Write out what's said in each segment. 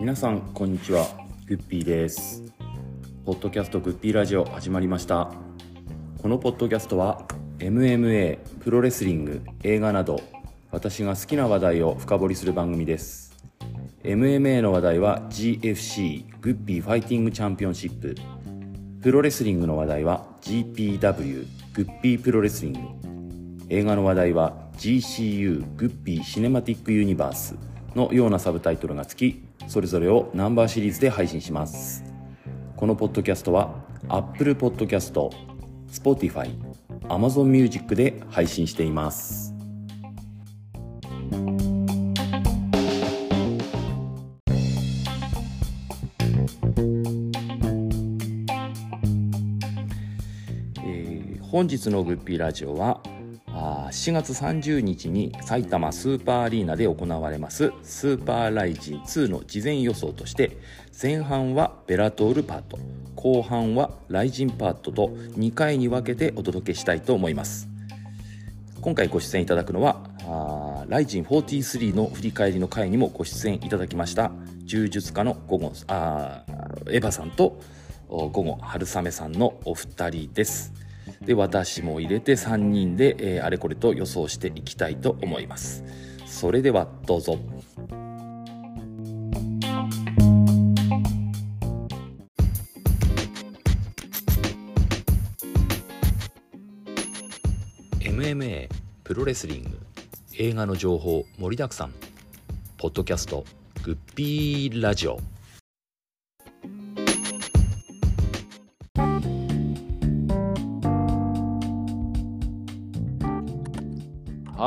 皆さんこんにちは。グッピーです。ポッドキャストグッピーラジオ始まりました。このポッドキャストは MMA プロレスリング映画など私が好きな話題を深掘りする番組です。MMA の話題は GFC グッピーファイティングチャンピオンシップ。プロレスリングの話題は GPW グッピープロレスリング。映画の話題は GCU グッピーシネマティックユニバースのようなサブタイトルがつきそれぞれをナンバーシリーズで配信します。このポッドキャストは Apple Podcast、Spotify、Amazon Music で配信しています。えー本日のグッピーラジオはあー7月30日に埼玉スーパーアリーナで行われますスーパーライジン2の事前予想として前半はベラトールパート後半はライジンパートと2回に分けてお届けしたいと思います。今回ご出演いただくのはライジン43の振り返りの回にもご出演いただきました柔術家の午後あエヴァさんと午後春雨さんのお二人です。で私も入れて3人で、えーあれこれと予想していきたいと思います。それではどうぞ「MMA プロレスリング。映画の情報盛りだくさん」ポッドキャスト「グッピーラジオ」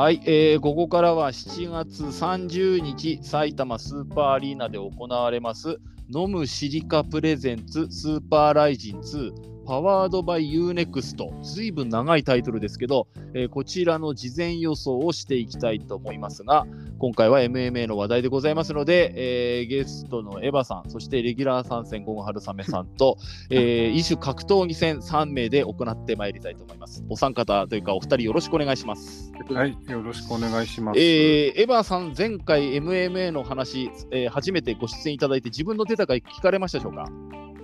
はい、えーここからは7月30日、埼玉スーパーアリーナで行われます、飲むシリカプレゼンツ超RIZIN 2 powered by U-NEXT。ずいぶん長いタイトルですけど、えーこちらの事前予想をしていきたいと思いますが、今回は MMA の話題でございますので、えーゲストのエヴァさん、そしてレギュラー参戦、ゴン春雨さんと、えー、異種格闘技戦3名で行ってまいりたいと思います。お三方というか、お二人よろしくお願いします。はい、よろしくお願いします。えーエヴァさん、前回 MMA の話、えー初めてご出演いただいて、自分の出た回聞かれましたでしょうか、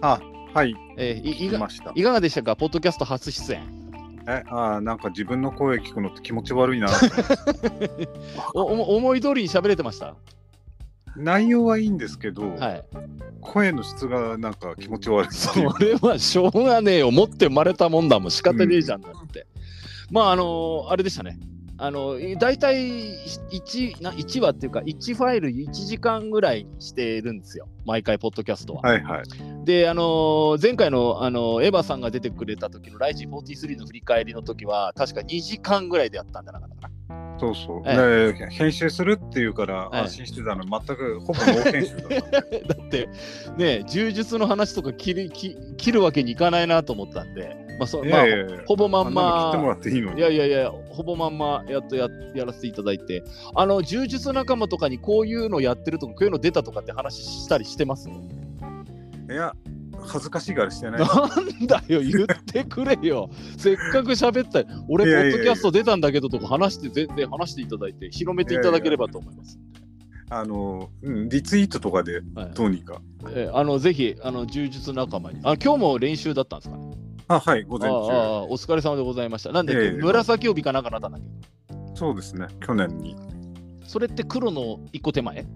あ、はい、えーい。いかがでしたか、ポッドキャスト初出演。え、あー、なんか自分の声聞くのって気持ち悪いな。おお思い通りに喋れてました？内容はいいんですけど、はい、声の質がなんか気持ち悪いそ。れはしょうがねえよ、持って生まれたもんだもん、仕方ねえじゃんだって。まあ、あのあれでしたね。あの大体 1, な1話っていうか1ファイル1時間ぐらいにしてるんですよ毎回ポッドキャストは。はいはい。で、あのー前回の、あのーエヴァさんが出てくれた時のライジン43の振り返りの時は、確か2時間ぐらいでやったんじゃなかったかそうそう。えで編集するっていうからええ安心してたの、全くほぼノー編集だ。だって、ね、柔術の話とか切る切切るわけにいかないなと思ったんで、まあそいまあやいやいやほぼまんあんなの切ってもま。らっていいのに。いやいやいや、ほぼまんまやっとややらせていただいて、あの柔術仲間とかにこういうのやってるとか、こういうの出たとかって話したりしてます？いや、恥ずかしいからしてない。なんだよ、言ってくれよ。せっかく喋った俺、ポいやいやいやッドキャスト出たんだけどとか話して、全然話していただいて、広めていただければと思います。あの、うん、リツイートとかではいどうにか。えーあのぜひ、あの柔術仲間に。あ今日も練習だったんですかね？あ、はい、午前中。あお疲れ様でございました。なんで、いやいや紫帯かなんかなったんだっけ？そうですね、去年に。それって黒の一個手前？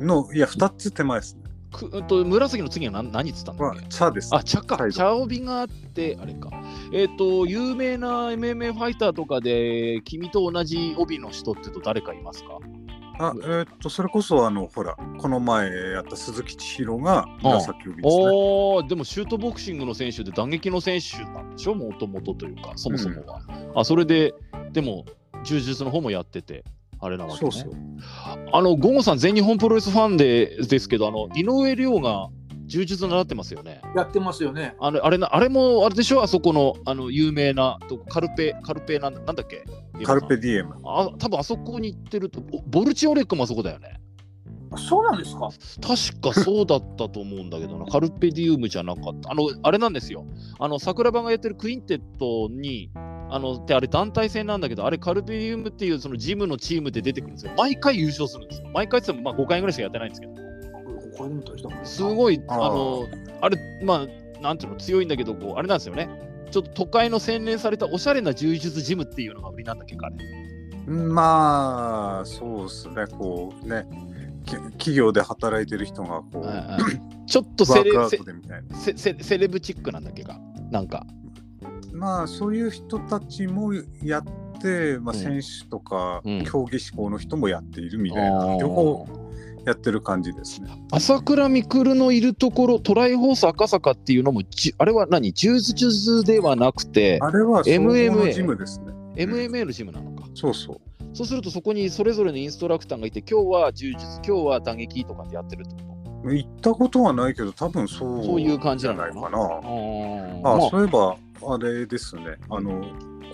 の、いや、2つ手前ですね。くうんと紫の次は何何っつったんだっはけ茶です。あ、茶か。茶帯があって、あれか。えっ、と、有名な MMA ファイターとかで、君と同じ帯の人ってと誰かいますか？あ、えーっと、それこそ、あの、ほら、この前やった鈴木千尋が紫帯ですね。おお、でもシュートボクシングの選手で打撃の選手なんでしょ？もともとというか、そもそもは。あ、それで、でも、柔術の方もやってて、あれなわけね。そうそう。あの、ゴゴさん、全日本プロレスファンでですけど、あの、井上涼が柔術習ってますよね。やってますよね。あれ、あれな、あれも、あれでしょ？あそこの、あの、有名な、とカルペ、カルペなんだ、なんだっけ？カルペディエム。あ、多分あそこに行ってると、ボボルチオレックもあそこだよね。あそうなんですか？確かそうだったと思うんだけどな、カルペディウムじゃなかった。あの、あれなんですよ。あの、桜庭がやってるクインテットに、あのであれ団体戦なんだけど、あれカルビウムっていうそのジムのチームで出てくるんですよ。毎回優勝するんですよ。毎回って言ってもまあ5回ぐらいしかやってないんですけど、これでもと人もすごい、あの、あれ、まあ、なんていうの、強いんだけど、こうあれなんですよね。ちょっと都会の洗練されたおしゃれな柔術ジムっていうのが売りなんだっけか、あれ。まあ、そうですね、こうね、き企業で働いてる人がこう、はいはい。ちょっとワセレセレブチックなんだっけか、なんか。まあ、そういう人たちもやって、まあ、うん。選手とか、うん。競技志向の人もやっているみたいな、あー。両方やってる感じですね。朝倉未来のいるところ、トライホース赤坂っていうのも、じあれは何？柔術ではなくて、あれは MMA のジムですね。MMA のジムなのか。そうそう。そうすると、そこにそれぞれのインストラクターがいて、今日は柔術、今日は打撃とかってやってるってこ行ったことはないけど、多分そうそういう感じじゃないかな。と。あ、まあそういえば、あれですね。あの、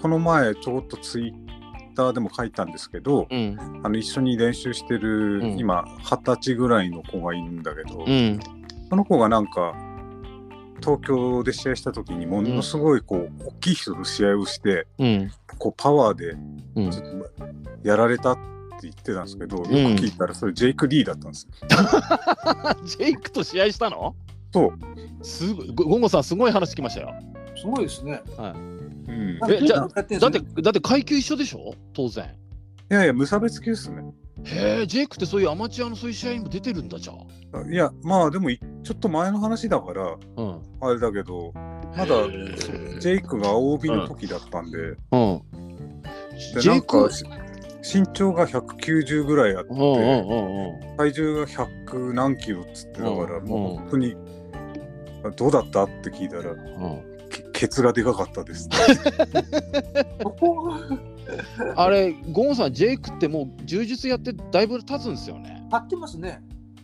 この前、ちょっとツイッターでも書いたんですけど、うん、あの一緒に練習してる、うん。今、二十歳ぐらいの子がいるんだけど、うん、その子がなんか、東京で試合した時にものすごいこう、大きい人と試合をして、うん、こうパワーでうん。ちょっとやられたって言ってたんですけど、よく聞いたらそれジェイク・リーだったんですよ。ジェイクと試合したの？そう。すごい、ゴゴンゴさん、すごい話聞きましたよ。すごいですね。うん、えじゃだって、だって階級一緒でしょ？当然。いやいや、無差別級ですね。へえ、ジェイクってそういうアマチュアのそういう試合にも出てるんだじゃあ。いや、まあでもい、ちょっと前の話だから、うん。あれだけど、まだジェイクが青帯の時だったんで、うん。でジェイクなんかし身長が190ぐらいあって、うんうんうんうん。体重が100何キロっつってだから、うんもう本当に、どうだった？って聞いたら、うんけケツがでかかったです。そこがあれ、ゴンさん、ジェイクってもう柔術やってだいぶ経つんですよね。張ってますね。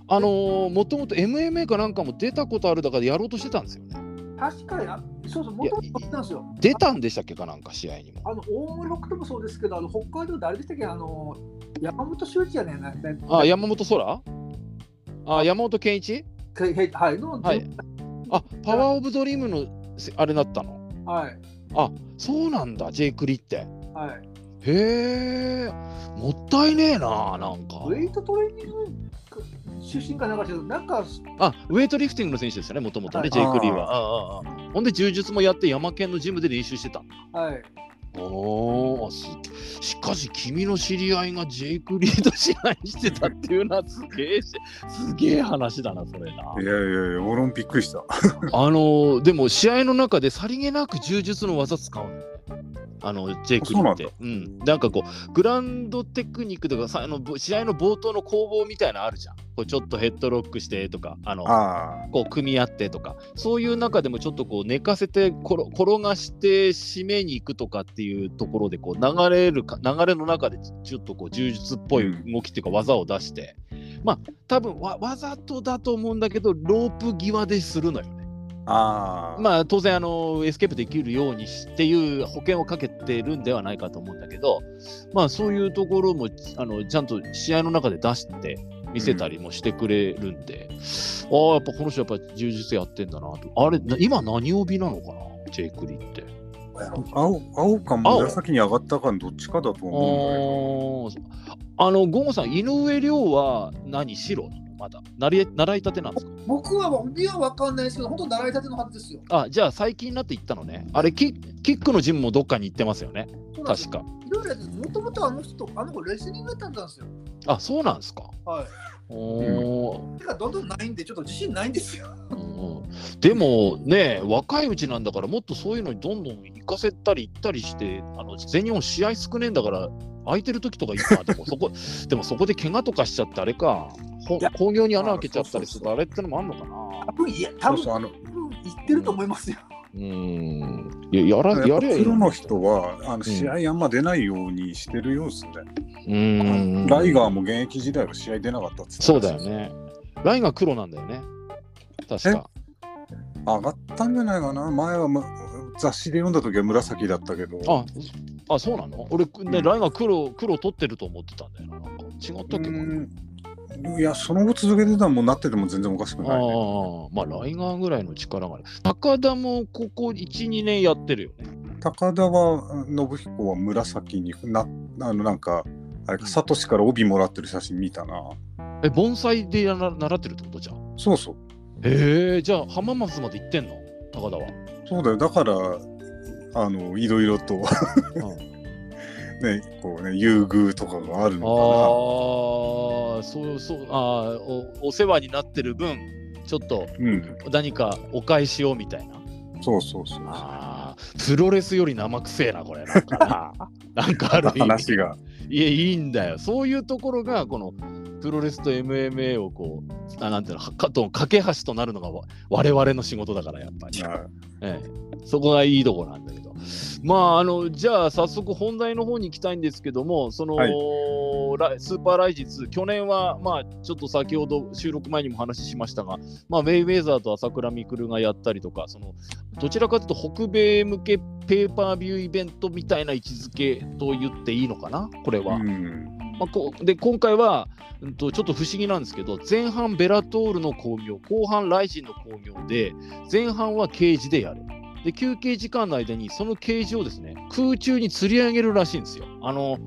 あのー、もともと MMA かなんかも出たことあるだからやろうとしてたんですよね。確かにあ、そうそう、もともと張ってたんですよ。出たんでしたっけかなんか試合にも。あの大森北斗もそうですけど、あの北海道であれでしたっけ、あの山本修一やねんな。ねあ、山本空？あ、山本健一？はい、の、はいあ、パワーオブドリームのせあれだったの？はい、そうなんだ、ジェイクリって。はい。へえ、もったいねえな、なんか。ウェイトトレーニング出身かなんかなんか、あ、ウェイトリフティングの選手ですよね、もともとね、はいジェイク・リーは。ああああほんで、柔術もやって、山県のジムで練習してた。はい。おーすしかし、君の知り合いがジェイク・リーと試合してたっていうのはすげえし、すげえ話だな、それな。いやいやいや、俺もびっくりした。あのーでも試合の中でさりげなく柔術の技使う。あのジェイクリーって。うん。なんかこう、グランドテクニックとかさあのぼ試合の冒頭の攻防みたいなのあるじゃん。こうちょっとヘッドロックしてとか、あのあこう組み合ってとか、そういう中でもちょっとこう寝かせて転転がして締めに行くとかっていうところでこう流れるか流れの中でちょっとこう柔術っぽい動きっていうか技を出して、まあ多分わわざとだと思うんだけどロープ際でするのよね。あ。まあ当然あのエスケープできるようにしっていう保険をかけてるんではないかと思うんだけど、まあそういうところもあのちゃんと試合の中で出して見せたりもしてくれるんで、ああやっぱこの人やっぱ柔術やってんだなと。あれな今何帯なのかな？ジェイクリって。青青か紫に上がったかのどっちかだと思うんだけど。あのゴンゴさん井上涼は何白なの？まだ習い習いたてなんですか？僕は、僕は分かんないですけど、本当習いたてのはずですよ。あじゃあ最近になって行ったのね。あれキッキックのジムもどっかに行ってますよね。確か。いろいろもともとあの人、あの子レスリングやったんですよ。あそうなんですか。はい。おーてか、どんどんないんで、ちょっと自信ないんですよ。うん。でもね若いうちなんだからもっとそういうのにどんどん行かせたり行ったりしてあの全日本試合少ねえんだから空いてる時とかいいかでもそこでもそこで怪我とかしちゃってあれかほいや興行に穴開けちゃったりするあとあれってのもあんのかな。多分いや、多分そうそう、あの、言ってると思いますよ。うんいややらやれプロの人は、あの試合あんま出ないようにしてるようですね。うん。ライガーも現役時代は試合出なかったっつってそうだよ。ね。ラインが黒なんだよね。確か。上がったんじゃないかな？前は、ま、雑誌で読んだ時は紫だったけど。ああそうなの？俺ね、うん。ラインが黒黒取ってると思ってたんだよな。なんか違ったっけ？かなうんいや、その後続けてたらもうなってても全然おかしくない、ね。ああ、まあ、ライガーぐらいの力がある。高田もここ1、2年やってるよね。高田は信彦は紫になあのなんかあれかサトシから帯もらってる写真見たなえ、盆栽でやな習ってるってことじゃん？そうそうへえ、じゃあ浜松まで行ってんの？高田は。そうだよだからあのいろいろとうんねこうね優遇とかがあるあのあ、そうそう、あーおお世話になってる分、ちょっと何かお返しをみたいな。そうそうそうああ、プロレスより生臭えな、これ。なんかな なんかある。話がいや、いいんだよ。そういうところが、このプロレスと MMA をこう、あなんていうの、はかと架け橋となるのがわ我々の仕事だから、やっぱり。なええ、そこがいいところなんだけど。まあ、あの、じゃあ、早速本題の方に行きたいんですけども、その、はいラスーパーライジズ、去年は、まあ、ちょっと先ほど収録前にも話しましたが、まあ、ウェイウェイザーと朝倉未来がやったりとか、その、どちらかというと、北米向けペーパービューイベントみたいな位置づけと言っていいのかな、これは。うんまあ、こうで今回は、うん、とちょっと不思議なんですけど前半ベラトールの興行後半ライジンの興行で前半はケージでやる。で休憩時間の間にそのケージをですね空中に吊り上げるらしいんですよ。あの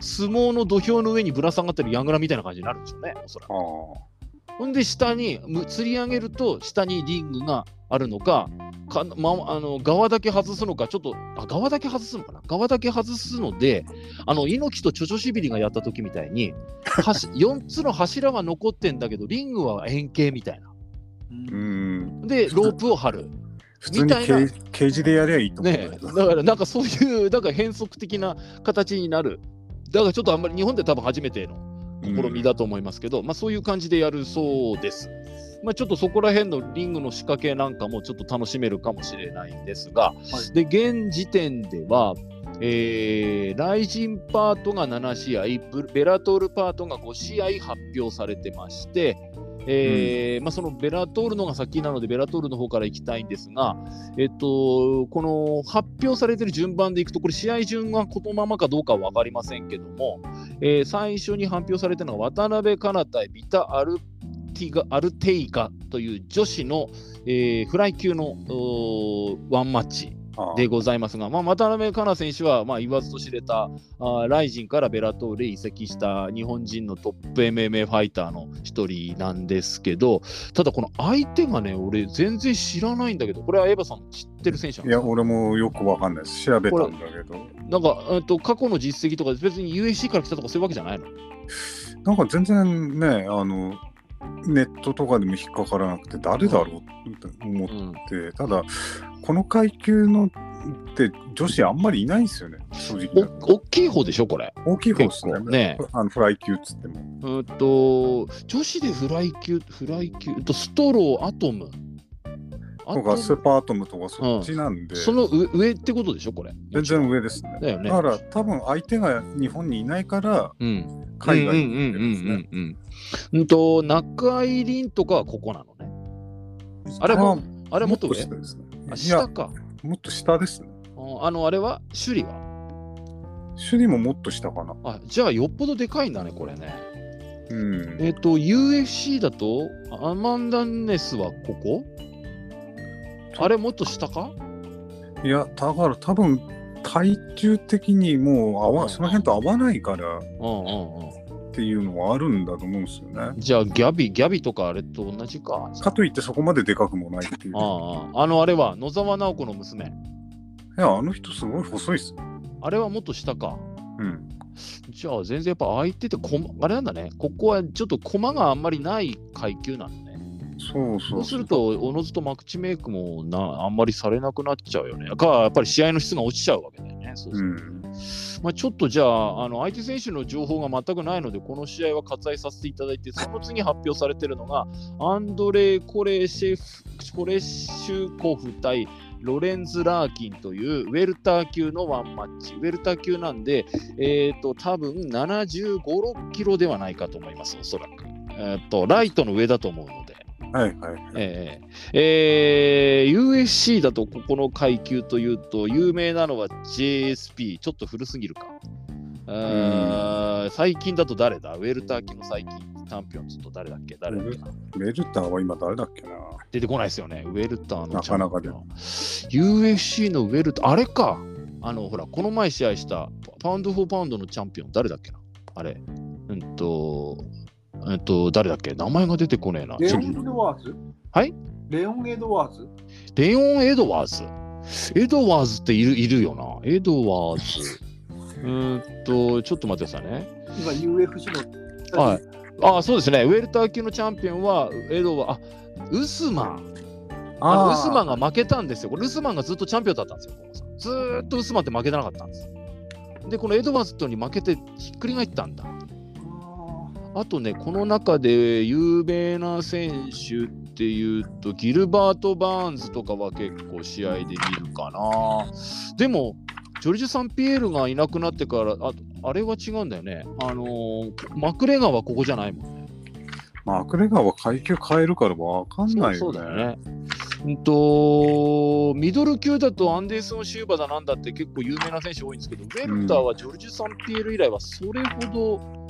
相撲の土俵の上にぶら下がってるヤングラみたいな感じになるんでしょうねおそらく。ほんで下にむ吊り上げると下にリングがあるのかか、ま、あの側だけ外すのかちょっとあ側だけ外すのかな？側だけ外すのであの猪木とチョチョシビリがやった時みたいに4 つの柱は残ってんだけどリングは円形みたいな。うんでロープを張る。普通にケみたいなーケージでやりゃいいと思うんねだからなんかそういう だから変則的な形になる。だからちょっとあんまり日本で多分初めての試みだと思いますけど、まあ、そういう感じでやるそうです。まあ、ちょっとそこら辺のリングの仕掛けなんかもちょっと楽しめるかもしれないんですが、はい。で現時点では、えーライジンパートが7試合、ブベラトールパートが5試合発表されてまして、えーまあ、そのベラトールのが先なので、ベラトールの方から行きたいんですが、えっと、この発表されてる順番でいくと、これ、試合順がこのままかどうかは分かりませんけども、えー最初に発表されてるのが渡辺香奈対ビタ・アルティガアルテイガという女子の、えーフライ級のワンマッチでございますが、まあ、渡辺香奈選手は、まあ、言わずと知れたあーライジンからベラトールへ移籍した日本人のトップ MMA ファイターの一人なんですけど、ただこの相手がね、俺全然知らないんだけど、これはエヴァさん知ってる選手なんいや俺もよくわかんないです。調べたんだけど。なんか、えっと、過去の実績とか別に USC から来たとかそういうわけじゃないの？なんか全然ねあのネットとかでも引っかからなくて誰だろう？って思っうんて、ただこの階級のって女子あんまりいないんですよね正直。お大きい方でしょ、これ？大きい方ですね。ね。あのフライ級っつっても。うんと、女子でフライ級、フライ級、えっとストロー、アトム。とかスーパーアトムとかそっちなんで、その上上ってことでしょ、これ。全然上ですね。だよねだから多分相手が日本にいないからうん。海外うんうんうんに行ってるんですね。うんうんうん。うんと、中井凛とかはここなのね。あれも、あれもっと上？下ですね。あ下か。もっと下ですね。ああの、あれは？首里は？首里ももっと下かな。あ、じゃあよっぽどでかいんだね、これね。うん。えっ、と、UFC だと、アマンダ・ネスはここ？あれもっと下か？いやだから多分体重的にもう合うんわその辺と合わないからうんうんうん。っていうのはあるんだと思うんですよね。じゃあ、ギャビ、ギャビとかあれと同じか？かといってそこまででかくもないっていう。いあああの、あれは野沢直子の娘。や、あの人すごい細いっすよ。あれはもっと下か？うん。じゃあ、全然やっぱ相手ってこま、あれなんだね。ここはちょっと駒があんまりない階級なのね。そうそうすると、おのずとマクチメイクもなあんまりされなくなっちゃうよね。か、やっぱり試合の質が落ちちゃうわけだよね。そうすうるとん。まあ、ちょっとじゃああの、相手選手の情報が全くないので、この試合は割愛させていただいて、その次発表されているのが、アンドレイ・コレシェフコレシュコフ対ロレンズ・ラーキンというウェルター級のワンマッチ。ウェルター級なんで、えっ、と、多分75、6キロではないかと思います、おそらく。えっ、と、ライトの上だと思うので。はいはい。えーえー。USC だとここの階級というと有名なのは JSP ちょっと古すぎるか、最近だと誰だ？ウェルター級の最近チャンピオンズと誰だっけ？誰だっけな？メルターは今誰だっけな？出てこないですよね。ウェルターのなかなかで。チャンピオン UFC のウェルター。あれか。あのほらこの前試合したパウンド・フォー・パウンドのチャンピオン誰だっけな？あれ。うんとうんと誰だっけ？名前が出てこねえな。レオン・エドワーズ？はい？レオン・エドワーズ？レオン・エドワーズ？エドワーズっているいるよな。エドワーズ。うーんとちょっと待ってくださいね。今 UFC の。はい。ああそうですね。ウェルター級のチャンピオンはエドワーあウスマン。あのウスマンが負けたんですよ。これウスマンがずっとチャンピオンだったんですよ。ずーっとウスマンって負けてなかったんです。で、このエドワーズとに負けてひっくり返ったんだ。ああとね、この中で有名な選手っていうと、ギルバート・バーンズとかは結構試合で見るかな。でも、ジョルジュ・サンピエールがいなくなってから、ああれは違うんだよね。あのーマクレガーはここじゃないもんね。マクレガーは階級変えるからわかんないよね。そうだよね。うんと、ミドル級だとアンデーソン・シューバーだなんだって結構有名な選手多いんですけど、ウェルターはジョルジュ・サンピエール以来はそれほど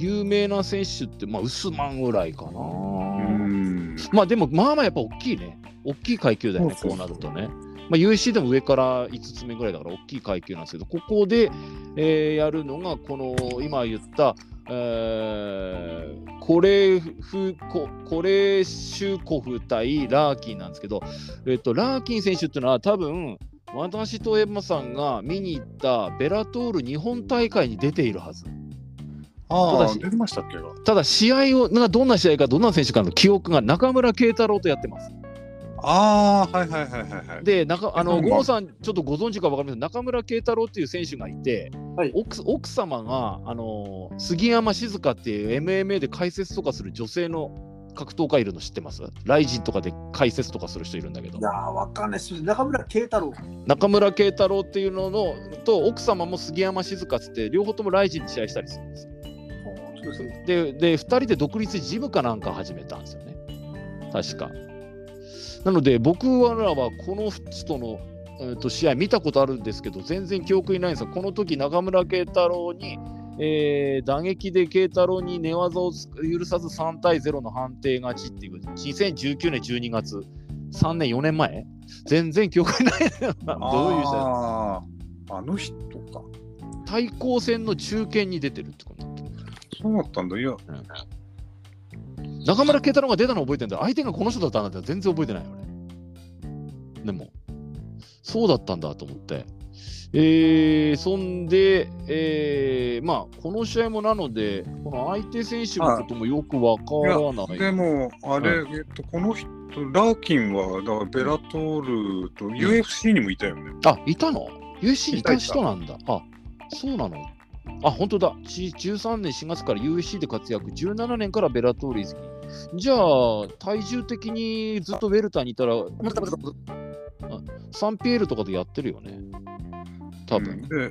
有名な選手って、まあ、ウスマンぐらいかな。うん。まあでも、まあまあやっぱ大きいね。大きい階級だよね、こうなるとね。まあ、USC でも上から5つ目ぐらいだから大きい階級なんですけど、ここで、えーやるのが、この今言った、えーコレフココレシュコフ対ラーキンなんですけど、えっと、ラーキン選手っていうのは多分私とエマさんが見に行ったベラトール日本大会に出ているはず。ただし出てましたっけ？ただ試合を、なんかどんな試合か、どんな選手かの記憶が中村慶太郎とやってます。ああ、はいはいはいはいはい。で、中あのうん五郎さん、ちょっとご存知か分かりません中村慶太郎っていう選手がいて、はい奥奥様があの杉山静香っていう MMA で解説とかする女性の格闘家いるの知ってます？ライジンとかで解説とかする人いるんだけどいやー、わかんないです。中村慶太郎。中村慶太郎っていうののと奥様も杉山静香っつって両方ともライジンで試合したりするんですよそうで。でで2人で独立ジムかなんか始めたんですよね。確か。なので僕らはこの人の、えー、と試合見たことあるんですけど全然記憶にないんですよ。この時中村慶太郎に、えー打撃で慶太郎に寝技を許さず3対0の判定勝ちっていう2019年12月3年4年前。全然記憶にないどういう試合あの人か。対抗戦の中堅に出てるってことになっそうだったんだ。いや、中村慶太郎が出たの覚えてんだ相手がこの人だったんだって全然覚えてないよ俺。でもそうだったんだと思って。えー、そんで、えー、まあこの試合もなのでこの相手選手のこともよくわからない。でも、あれ、えっと、この人、ラーキンは、だからベラトールと UFC にもいたよね。あいたの？いたいた人なんだ。あそうなの？あ本当だち13年4月から USC で活躍17年からベラトール移籍じゃあ体重的にずっとウェルターにいたらサンピエールとかでやってるよね。多分。うんで、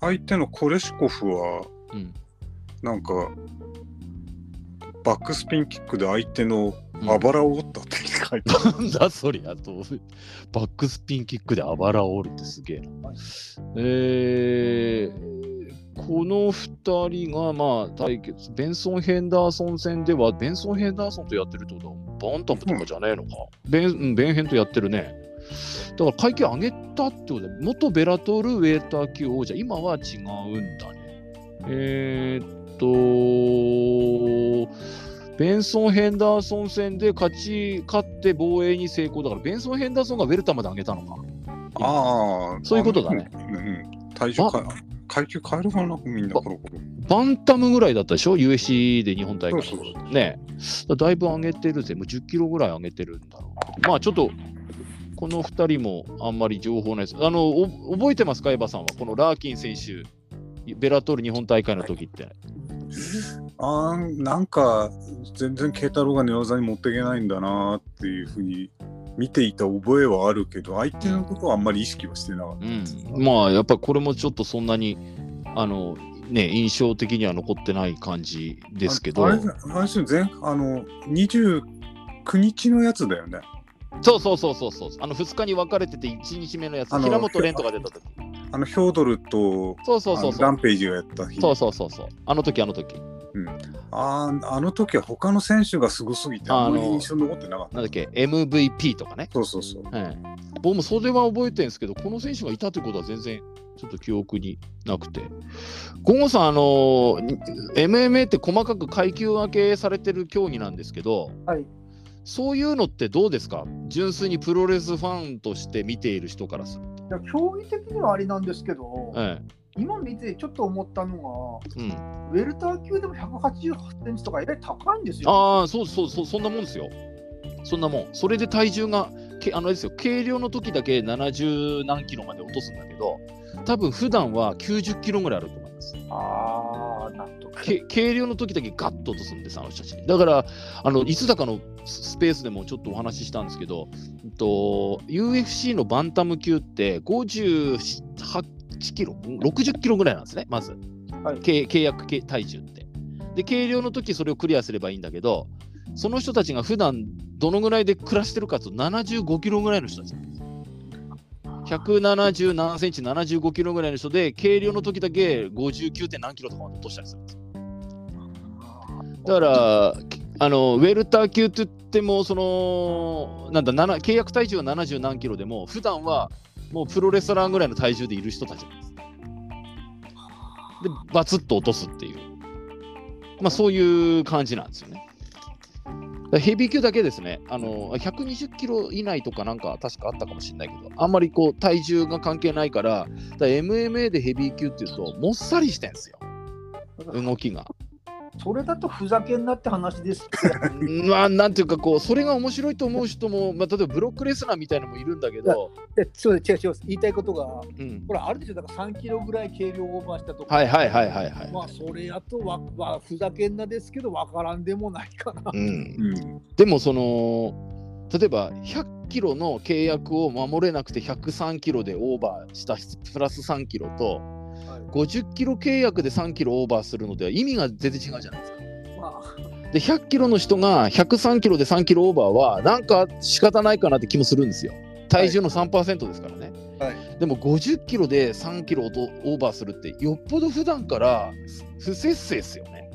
相手のコレシコフは、うん。なんか、バックスピンキックで相手のうんあばらを折ったって書いてある。なんだそりゃと。バックスピンキックであばらを折るってすげえな。えー、この2人がまあ対決、ベンソン・ヘンダーソン戦では、ベンソン・ヘンダーソンとやってるってことは、バンタムとかじゃねえのか。ベンうんベンヘンとやってるね。だから階級上げたってことで、元ベラトールウェーター級王者、今は違うんだね。えー、っと、ベンソン・ヘンダーソン戦で勝ち、勝って防衛に成功だから、ベンソン・ヘンダーソンがウェルターまで上げたのか。ああ、そういうことだねうん。うん、体重か階級変えるかな、みんな、コロコロ。バンタムぐらいだったでしょ ?USC で日本大会のそうそう頃ねだだいぶ上げてるぜ。もう10キロぐらい上げてるんだろう。まあちょっと、この2人もあんまり情報ないです。あの、お覚えてますか、エヴァさんは。このラーキン選手、ベラトール日本大会の時って。あーなんか、全然慶太郎が寝技に持っていけないんだなっていうふうに見ていた覚えはあるけど、相手のことはあんまり意識はしてなかった。うん、まあやっぱりこれもちょっとそんなにあのね印象的には残ってない感じですけど。ああれあれ前あの29日のやつだよね。そうそうそうそうそう。あの2日に分かれてて1日目のやつ。あの平本蓮とか出た時。あのヒョードルとそうそうそうそう。ランページがやった日。そうそうそうそう。あの時あの時あーあの時は他の選手がすごすぎてあんまり印象に残ってなかった。なんだっけ MVP とかね、そうそうそう。うん、僕もそれは覚えてるんですけど、この選手がいたということは全然ちょっと記憶になくて。ゴンゴさん、あの MMA って細かく階級分けされてる競技なんですけど、はい。そういうのってどうですか？純粋にプロレスファンとして見ている人からすると。いや競技的にはありなんですけど、え今見てちょっと思ったのえうん、が、ウェルター級でも188センチとかえらい高いんですよ。ああ、そうそうそう、そんなもんですよ。そんなもん。それで体重が、けあのですよ、軽量の時だけ70何キロまで落とすんだけど、多分普段は90キロぐらいあると思います。ああ、なんとか。け軽量の時だけガッと落とすんです、あの人たち。だから、あのいつだかのススペースでもちょっとお話ししたんですけど、うんと UFC のバンタム級って58キロ、60キロぐらいなんですね、まず。はい契契約系体重って。で、軽量の時それをクリアすればいいんだけど、その人たちが普段どのぐらいで暮らしてるかというと75キロぐらいの人たちなんです。170何センチ、75キロぐらいの人で、軽量の時だけ 59. 点何キロとか落としたりするんですよ。だから、あのウェルター級って言っても、そのなんだ7契約体重は70何キロでも、普段はもうプロレスラーぐらいの体重でいる人たちなんです。で、バツッと落とすっていう、まあそういう感じなんですよね。ヘビー級だけですね、あの120キロ以内とかなんか確かあったかもしれないけど、あんまりこう体重が関係ないから、だから MMA でヘビー級っていうと、もっさりしてんですよ、動きが。それだとふざけんなって話です。まあ、なんていうかこう、それが面白いと思う人も、まあ、例えばブロックレスラーみたいなのもいるんだけど、でそうです違う違う言いたいことが、うん、ほら、あるでしょ、だから3キロぐらい軽量オーバーしたとか。はいはいはいはいはい。まあ、それやとわ、まあ、ふざけんなですけど、わからんでもないかな。うん、うん。でもその例えば100キロの契約を守れなくて103キロでオーバーしたプラス3キロとはい50キロ契約で3キロオーバーするのでは意味が全然違うじゃないですか。まで100キロの人が103キロで3キロオーバーはなんか仕方ないかなって気もするんですよ。体重の3%ですからね。あ、はい。でも50キロで3キロオーバーするってよっぽど普段から不節制ですよね。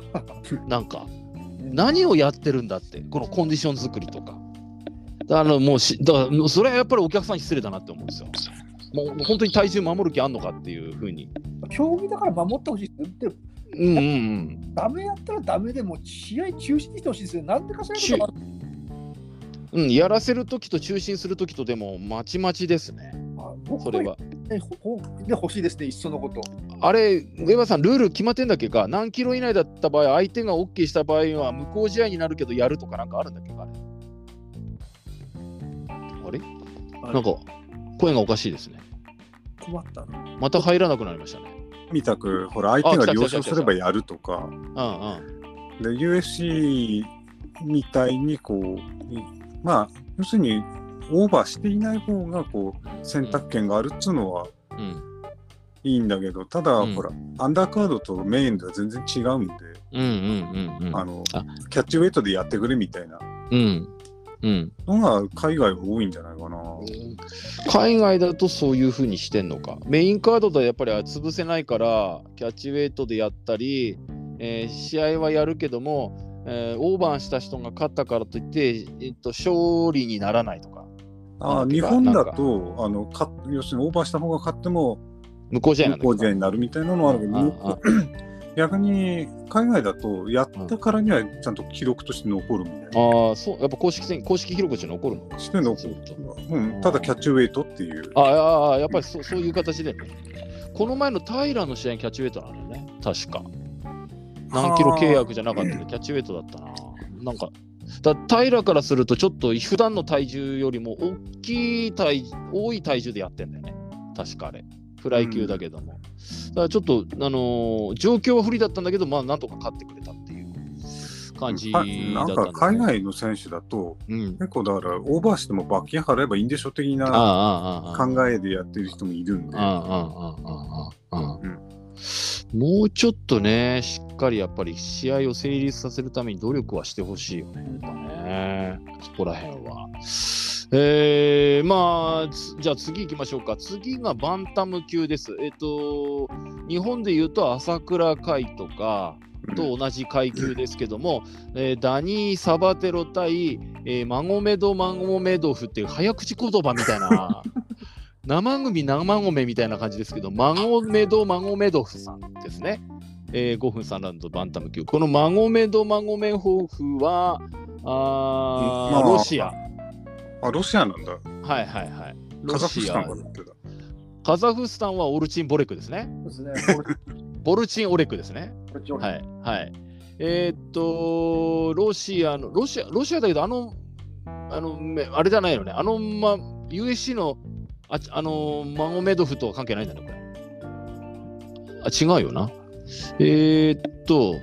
なんか何をやってるんだってこのコンディション作りとか。あのもうしだからそれはやっぱりお客さんに失礼だなって思うんですよ。もう本当に体重守る気あんのかっていうふうに。競技だから守ってほしいですでうんうんうん。ダメやったらダメでも試合中止にしてほしいですよ。なんでかしらうん、やらせるときと中心するときとでもまちまちですね。それは。ねほほで欲しいですね、一緒のこと。あれ、上山さん、ルール決まってんだっけか？何キロ以内だった場合、相手が OK した場合は無効試合になるけどやるとかなんかあるんだっけか？あれあれ？なんか声がおかしいですね。困ったな。また入らなくなりましたね。みたく、ほら、相手が了承すればやるとか、うんうん。で、UFC みたいに、こう、いまあ、要するに、オーバーしていない方が、こう、選択権があるっつうのはうんいいんだけど、ただ、うんほら、アンダーカードとメインでは全然違うんで、うんうんうんうん。あのあ、キャッチウェイトでやってくれみたいなうん。うん。のが海外は多いんじゃないかな。海外だとそういうふうにしてんのか。メインカードだとやっぱり潰せないから、キャッチウェイトでやったり、えー試合はやるけども、えーオーバーした人が勝ったからといって、えっと、勝利にならないとか。あ日本だとあのか、要するにオーバーした方が勝っても無効試合なんだけど無効試合になるみたいなのはあるけど、うんうん逆に海外だとやったからにはちゃんと記録として残るみたいな。ああ、そう、やっぱ公式戦、公式記録として残るの？か。して残るうん、ただキャッチウェイトっていう。あああ、やっぱりそそういう形でね。この前のタイラーの試合にキャッチウェイトなのよね、確か。何キロ契約じゃなかったけど、キャッチウェイトだったな。なんか、だ平からすると、ちょっと普段の体重よりも大きい体、多い体重でやってんだよね。確かあれ。フライ級だけども、うん、だからちょっと、あのー、状況は不利だったんだけど、まあ、なんとか勝ってくれたっていう感じだったん、ね、なんか海外の選手だと、うん、結構だから、オーバーしても罰金払えばいいんでしょ的な考えでやってる人もいるんで。もうちょっとね、しっかりやっぱり試合を成立させるために努力はしてほしいよね、ね。そこら辺は。えー、まあ、つじゃあ次行きましょうか。次がバンタム級です。えっ、と、日本で言うと朝倉海とか、と同じ階級ですけども、えーダニー・サバテロ対、えーマゴメド・マゴメドフっていう早口言葉みたいな 生組生米みたいな感じですけどマゴメド・マゴメドフさんですね、えー5分3ラウンドバンタム級。このマゴメド・マゴメドフはあー、まあロシアあ、ロシアなんだ。はいはいはいカザフスタンカザフスタンはオルチン・ボレクですねですね。ボルチン・オレクですねはいはい。えーっと、ロシアの、ロシア、ロシアだけど、あの、あの、めあれじゃないよね。あの、ま、USC の、ああの、マゴメドフとは関係ないんだね、これ。あ、違うよな。えーっと、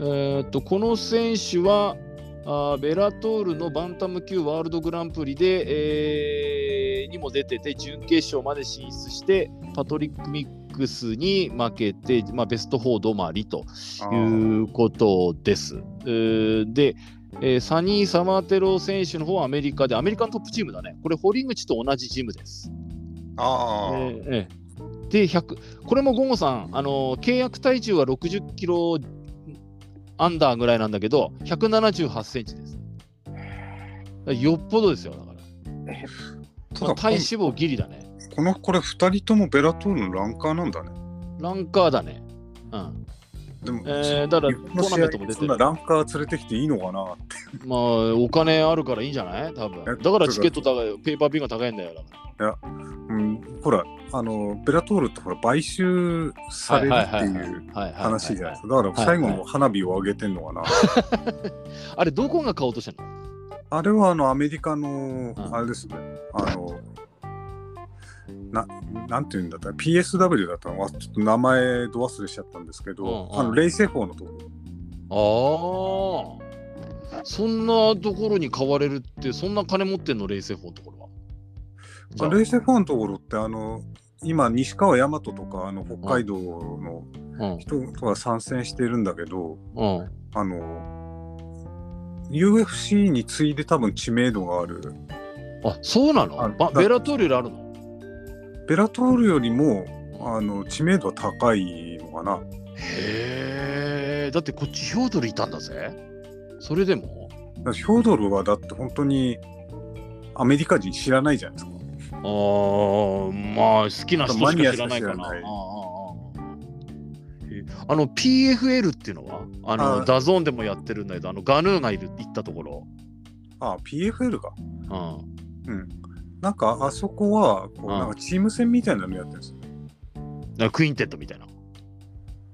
えーっと、この選手は、あーベラトールのバンタム級ワールドグランプリで、えーにも出てて、準決勝まで進出して、パトリック・ミックスに負けて、まあ、ベスト4止まりということです。えーで、えーサニー・サマーテロ選手の方はアメリカで、アメリカのトップチームだね。これ、堀口と同じチームです。あー。えーえーで、100、これもゴゴさん、あのー契約体重は60キロアンダーぐらいなんだけど、178センチです。よっぽどですよ、だから。ただまあ、体脂肪ギリだね。このこれ2人ともベラトールのランカーなんだね。ランカーだね。うん。でも、えーだからトーナメントも出てランカー連れてきていいのかな？って。まあ、お金あるからいいんじゃない？多分。えだからチケット高い、ペーパービューが高いんだよ。だかうん、ほら、あの、ベラトールってほら、買収されるっていう話じゃないですか。だから最後の花火を上げてんのかな？あれ、どこが買おうとしたの？あれはあの、アメリカのん、あれですね、あの、ななんていうんだった？ら PSW だったの？はちょっと名前ど忘れしちゃったんですけど、うんうん。あのレイセフォーのとこ。ああ。そんなところに買われるって、そんな金持ってんの、レイセフォーのところは。レイセフォーのところってあの今西川大和とかあの北海道のうん。人が参戦してるんだけど、うん。あの UFC に次いで多分知名度がある。あ、そうなの？ベラトールあるの？ベラトールよりもあの知名度は高いのかな。へえ。だってこっちヒョードルいたんだぜ。それでも？ヒョードルはだって本当にアメリカ人知らないじゃないですか。ああ、まあ、好きな人しか知らないかな。あの PFL っていうのは？あのあ DAZN でもやってるんだけどあのガヌーがいる行ったところ、あ PFL か。うん、うんなんかあそこはこううん。なんかチーム戦みたいなのやってるんですよ。だからクインテットみたいな。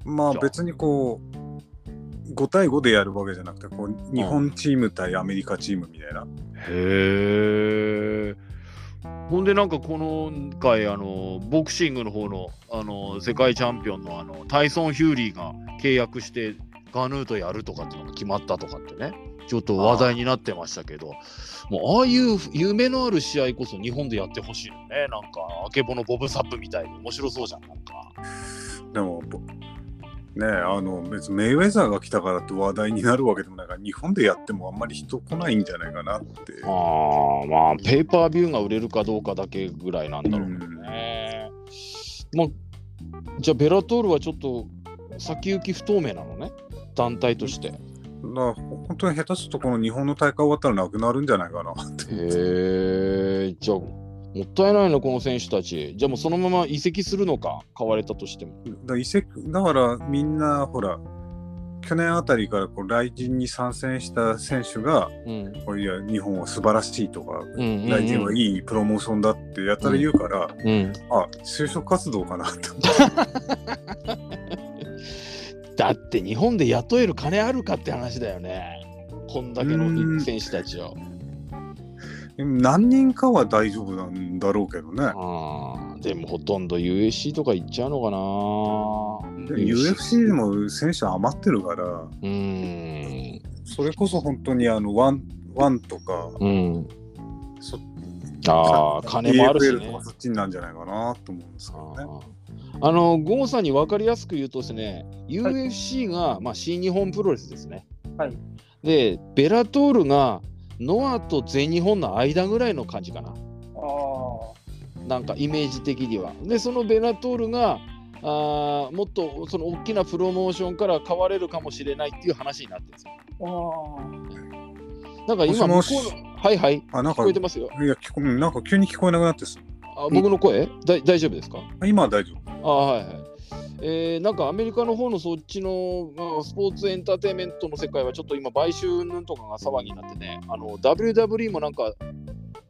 まあ別にこう5対5でやるわけじゃなくてこう日本チーム対アメリカチームみたいな、へえ。ほんでなんかこの回あのボクシングの方のあの世界チャンピオンのあのタイソン・ヒューリーが契約してガヌーとやるとかっていうのが決まったとかってねちょっと話題になってましたけどもうああいう夢のある試合こそ日本でやってほしいよね。なんかあけぼのボブサップみたいに。面白そうじゃんなんか。でもぼねあの別にメイウェザーが来たからって話題になるわけでもないから日本でやってもあんまり人来ないんじゃないかなって。ああまあペーパービューが売れるかどうかだけぐらいなんだろうけどね、まあじゃあベラトールはちょっと先行き不透明なのね。団体として。へだから本当に下手するとこの日本の大会終わったらなくなるんじゃないかな。ってえじゃあもったいないのこの選手たち。じゃあもうそのまま移籍するのか買われたとしても。だ移籍だからみんなほら去年あたりからこう来人に参戦した選手がうん。こういや日本は素晴らしいとか、うんうんうん。来人はいいプロモーションだってやたら言うから、うん。あ就職活動かなって だって日本で雇える金あるかって話だよね。こんだけの選手たちを。何人かは大丈夫なんだろうけどね。でもほとんど USC とか行っちゃうのかな。で UFC でも選手余ってるから、うーん。それこそ本当にあのワンワンとか、うん。そああ金もあるしね。とかそっちになんじゃないかなと思うんですけどね。あのゴーさんに分かりやすく言うとですね、UFC が、まあ、新日本プロレスですね。はいで、ベラトールがノアと全日本の間ぐらいの感じかな。ああなんかイメージ的には。で、そのベラトールがあーもっとその大きなプロモーションから変われるかもしれないっていう話になってるんですよ。あなんか今向こうのはいはいあ、なんか、聞こえてますよ。いや、聞こうんなんか急に聞こえなくなってす。あ僕の声？だい大丈夫ですか？今は大丈夫。あはいはい。えーなんかアメリカの方のそっちの、まあ、スポーツエンターテインメントの世界はちょっと今買収云々とかが騒ぎになってね。あの WWE もなんか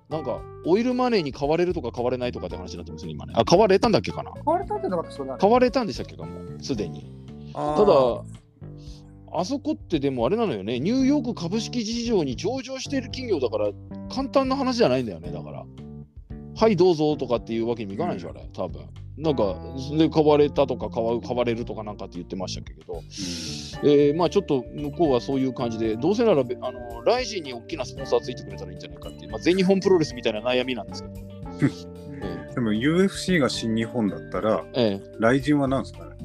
なんかオイルマネーに買われるとか買われないとかって話になってますね今ね。あ買われたんだっけかな？あ。変われたんじゃなかったそれ。買われたんでしたっけかもう。すでに。たただあそこってでもあれなのよね。ニューヨーク株式市場に上場している企業だから簡単な話じゃないんだよねだからはいどうぞとかっていうわけにもいかないでしょあれ多分。なんかで買われたとか買わ買われるとかなんかって言ってましたけど、えーまあちょっと向こうはそういう感じでどうせならべあのライジンに大きなスポンサーついてくれたらいいんじゃないかっていう、まあ、全日本プロレスみたいな悩みなんですけど、え でも UFC が新日本だったら、ええ。雷神は何ですかね？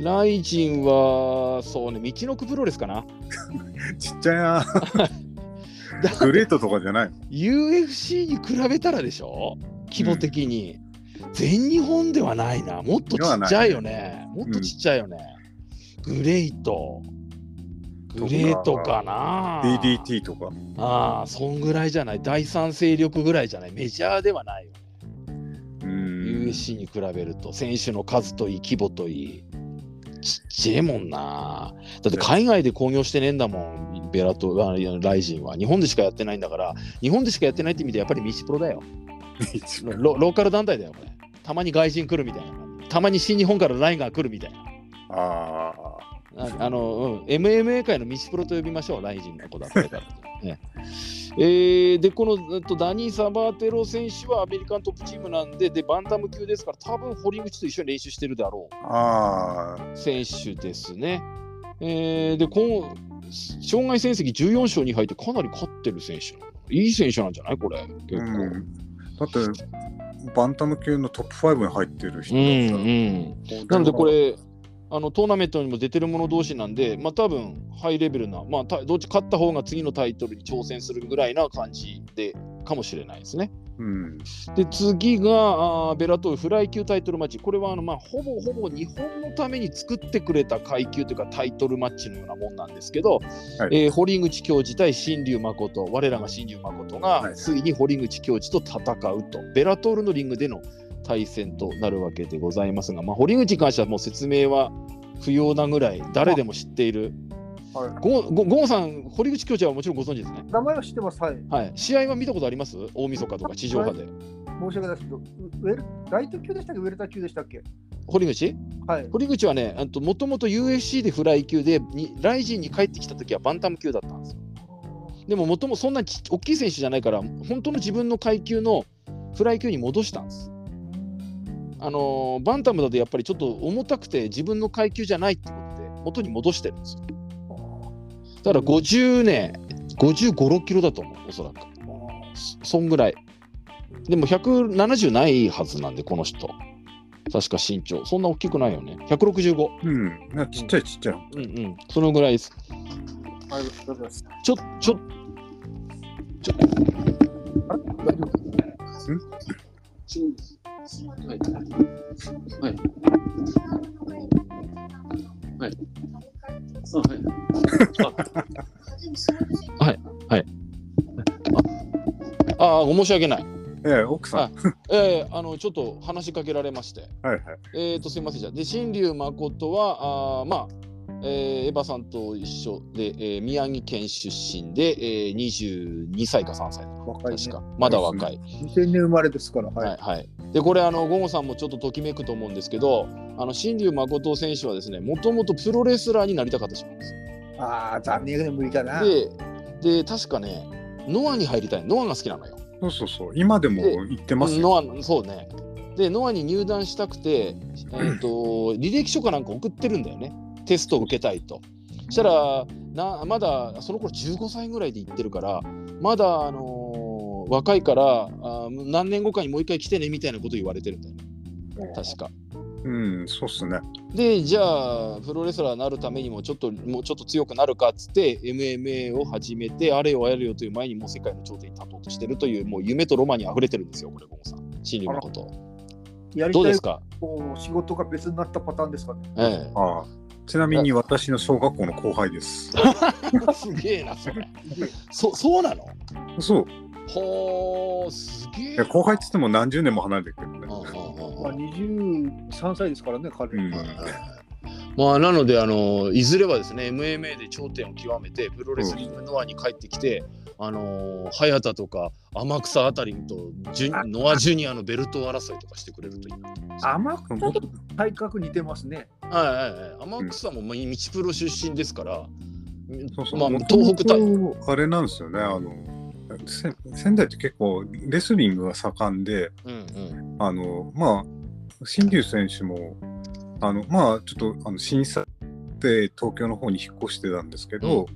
えライジンはそうね道のくプロレスかな。ちっちゃいな。だグレートとかじゃないの？UFC に比べたらでしょ？規模的に、全日本ではないな。もっとちっちゃいよね。もっとちっちゃいよね、グレイト。グレートかな ?DDT とか。ああそんぐらいじゃない。第三勢力ぐらいじゃない。メジャーではないよね、うーん。UFC に比べると。選手の数といい規模といい。ちっちゃいもんな。だって海外で興行してねえんだもんベラトあいやライジンは。日本でしかやってないんだから。日本でしかやってないって意味でやっぱりミシプロだよ ロローカル団体だよ、これ。たまに外人来るみたいな。たまに新日本からラインが来るみたいな。ああ。ああの、うん、MMA 界のミシプロと呼びましょう、ライジンの子だこれから。ねえーで、このえっとダニー・サバーテロ選手はアメリカントップチームなんで、で、バンタム級ですから、多分堀口と一緒に練習してるだろああ。う選手ですね。えーで、この障害戦績14勝2敗ってかなり勝ってる選手いい選手なんじゃないこれ。結構。うん。だって、バンタム級のトップ5に入ってる人うんだったら、うんなのでこれあのトーナメントにも出てる者同士なんで、まあ多分ハイレベルな、まあ、たどっち勝った方が次のタイトルに挑戦するぐらいな感じでかもしれないですね。うん。で次があーベラトールフライ級タイトルマッチ、これはあの、まあ、ほぼほぼ日本のために作ってくれた階級というかタイトルマッチのようなもんなんですけど、はいえー堀口教授対新龍誠、我らが新龍誠がはいついに堀口教授と戦うと、ベラトールのリングでの対戦となるわけでございますが、まあ、堀口に関してはもう説明は不要なぐらい誰でも知っている。はいゴゴゴンさん、堀口教授はもちろんご存知ですね。名前は知ってます。はい。はい、試合は見たことあります？大晦日とか地上波で。申し訳ないですけど、ウウェルライト級でしたっけ？ウェルター級でしたっけ？堀口？はい。堀口はね、もともと UFC でフライ級で、にライジンに帰ってきた時はバンタム級だったんですよ。でも、もともそんなち大きい選手じゃないから、本当の自分の階級のフライ級に戻したんです。あのーバンタムだとやっぱりちょっと重たくて自分の階級じゃないってことで元に戻してるんですよ。だから50ね、55、6キロだと思う、おそらく。そそんぐらい。でも170ないはずなんで、この人。確か身長。そんな大きくないよね。165。うん。なんかちっちゃいちっちゃい。うんうん。そのぐらいです。はい、ありがとうございます。ちょ、ちょ、ちょ、あれ大丈夫はい。はい。はい。あ、はい。はい。ああ、申し訳ない。ええ、奥さん。ええあの、ちょっと話しかけられまして。はいはい。えー、とすみませんじゃあで新龍誠はあーまあ、えーエヴァさんと一緒で、えー宮城県出身で、えー、22歳か3歳ね確かまだ若い。2000年生まれですから。はい。はいはい、でこれあのゴゴさんもちょっとときめくと思うんですけどあの新龍誠選手はですねもともとプロレスラーになりたかった人なんですよ。ああ、残念けど無理だな。でで確かねノアに入りたいノアが好きなのよ。そうそうそう。今でも言ってますよ。ノアそうね。で、ノアに入団したくて、えー、と履歴書かなんか送ってるんだよね。テストを受けたいと。そしたらな、まだその頃15歳ぐらいで行ってるから、まだ、あのー若いからあー何年後かにもう一回来てねみたいなこと言われてるんだよね。確か。うん、そうっすね。で、じゃあ、プロレスラーになるためにもちょっと、もうちょっと強くなるかっつって、MMA を始めて、あれよあれよという前にもう世界の頂点に立とうとしてるという、もう夢とロマンに溢れてるんですよ、これ、ゴンさん。新竜のこと。やりたいどうですか？こう仕事が別になったパターンですかね。えああちなみに私の小学校の後輩です。え。すげえな、それ。そ、そうなの？そう。ほー、すげえいや後輩って言っても何十年も離れてるけどね。うんうんうんまあ、23歳ですからね、彼。うんまあ、なのであのいずれはですね MMA で頂点を極めてプロレスリングノアに帰ってきて、あの早田とか天草あたりとジュノアジュニアのベルト争いとかしてくれるといいなと思います。甘くちょっと体格似てますね。はいはいはい、天草もまあ道プロ出身ですから、そうそう。まあ東北も大、とあれなんですよね。あのせ仙台って結構レスリングが盛んで、うんうんあのまあ新竜選手もあのまあちょっとあの震災で東京の方に引っ越してたんですけど、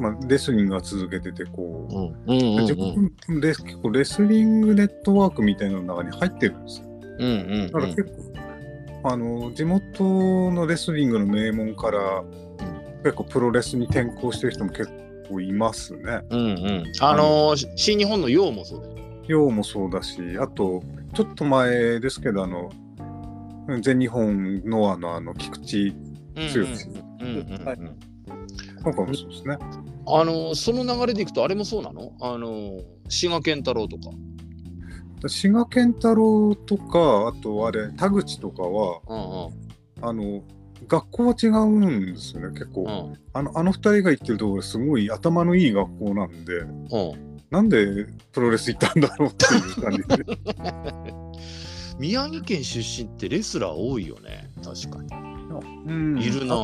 まあレスリングは続けててこう。うんうんうん自分で結構レスリングネットワークみたいなの中に入ってるんですよ。うんうんだから結構、あの地元のレスリングの名門から結構プロレスに転向してる人も結構いますね。うんうんあのー新日本の陽もそうだよね。陽もそうだし、あとちょっと前ですけどあの全日本ノアのあの菊池剛うんうんうんうんはいなんかもそうですね。あのその流れでいくとあれもそうなの？あの滋賀健太郎とか。滋賀健太郎とかあとあれ田口とかはうんあの学校は違うんですよね結構。うん。うんあのあの二人が行ってるところすごい頭のいい学校なんで、うん。なんでプロレス行ったんだろうっていう感じで。宮城県出身ってレスラー多いよね確かうん。にいるなあ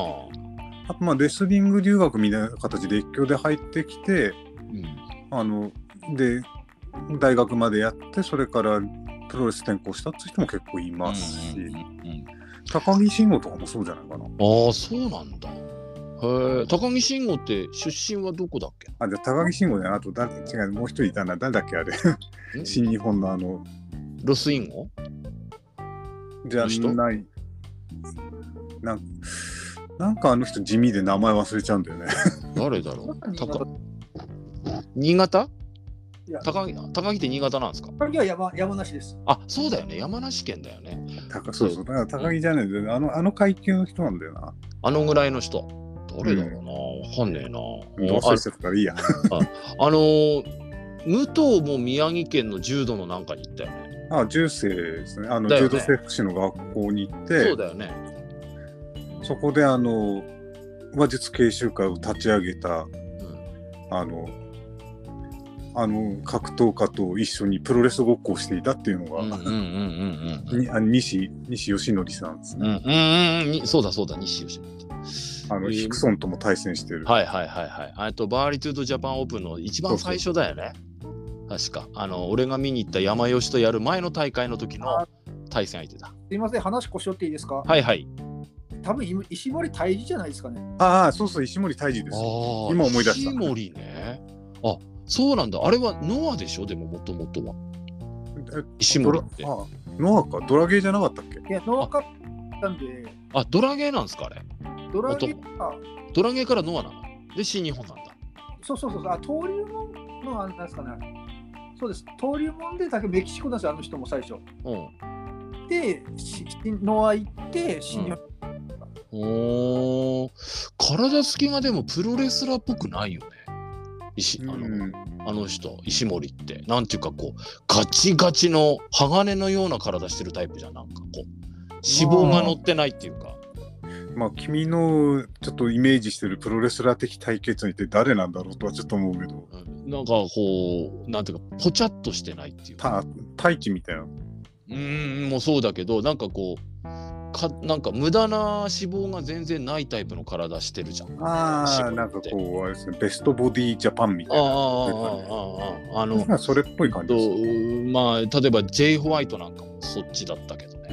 あとまあレスリング留学みたいな形で越境で入ってきて、うん。あので大学までやってそれからプロレス転向したっていう人も結構いますし、うんうんうん高木慎吾とかもそうじゃないかな。ああそうなんだ。へえ高木慎吾って出身はどこだっけ？あじゃあ高木慎吾じゃないあと誰違うもう一人いたな。誰だっけあれ。ん新日本のあの。ロスインゴ？じゃの人？ない。なんなんかあの人地味で名前忘れちゃうんだよね。誰だろう？新高新潟？高木高木って新潟なんですか？彼は山山梨です。あそうだよね。山梨県だよね。高そうそう。だから高木じゃないん。だよねあのあの階級の人なんだよな。あのぐらいの人？誰だろうな、わかんねえな。どうせしてたからいいや。あのー武藤も宮城県の柔道のなんかに行ったよね。あ重生ですね。あの、ね。柔道整復師の学校に行って、そうだよね。そこであの話術研修会を立ち上げたうん、あのあの格闘家と一緒にプロレスごっこをしていたっていうのが、うんうんうんうんうん にあ西西義則さんですうんうね。んうんうんにそうだそうだ西吉あの、えーヒクソンとも対戦してる。はいはいはいはい。あとバーリトゥードジャパンオープンの一番最初だよね。確か。あの俺が見に行った山吉とやる前の大会の時の対戦相手だ。すいません、話腰折っていいですか？はいはい。多分今石森大治じゃないですかね。ああそうそう石森泰治です。あ今思い出した石森ね。あそうなんだ。あれはノアでしょ？でももともとは。え石森ってあノアかドラゲーじゃなかったっけ？いや、ノアカップなんで、あドラゲーなんですか？あれ。ドラゲーが、ドラゲーからノアなの？で新日本なんだ。そうそうそうそう、あ登竜門の、あなんですかね。そうです、登竜門でだけメキシコなんですよ、あの人も最初。うん。で、しノア行って、新日本、おー体つきがでもプロレスラーっぽくないよね。石あの,、うん。あの人石森って。なんていうかこうガチガチの鋼のような体してるタイプじゃんなんかこう。脂肪が乗ってないっていうか、まあ君のちょっとイメージしてるプロレスラー的対決にって誰なんだろうとはちょっと思うけど。うん。なんかこうなんていうかポチャっとしてないっていうか。た太一みたいな。うーんもうそうだけどなんかこうかなんか無駄な脂肪が全然ないタイプの体してるじゃん。ああ、なんかこう、あれですね、ベストボディジャパンみたいな。ああ、あの、それっぽい感じですね、まあ、例えばジェイホワイトなんかもそっちだったけどね、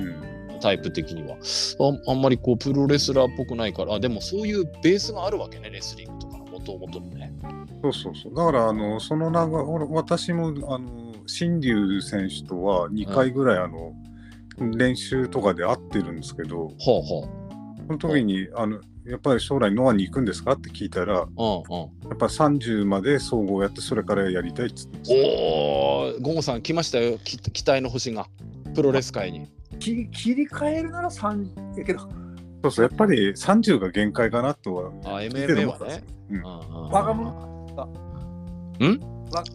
うん、タイプ的にはあ。あんまりこう、プロレスラーっぽくないから、あでもそういうベースがあるわけね、レスリングとかの、もともとのね。そうそうそう。だから、あの、その流私も、あの、新竜選手とは2回ぐらい、あの、うん練習とかで会ってるんですけど、はあはその時に、あの、やっぱり将来ノアに行くんですかって聞いたら、あうんうん。やっぱ30まで総合やって、それからやりたいっつってました。おおゴゴさん来ましたよ。き期待の星が。プロレス界に。切り切り替えるなら3やけど、そうそう、やっぱり30が限界かなとは。あ、MMA はね。よ。うん。うんうんうん。わがまま。わ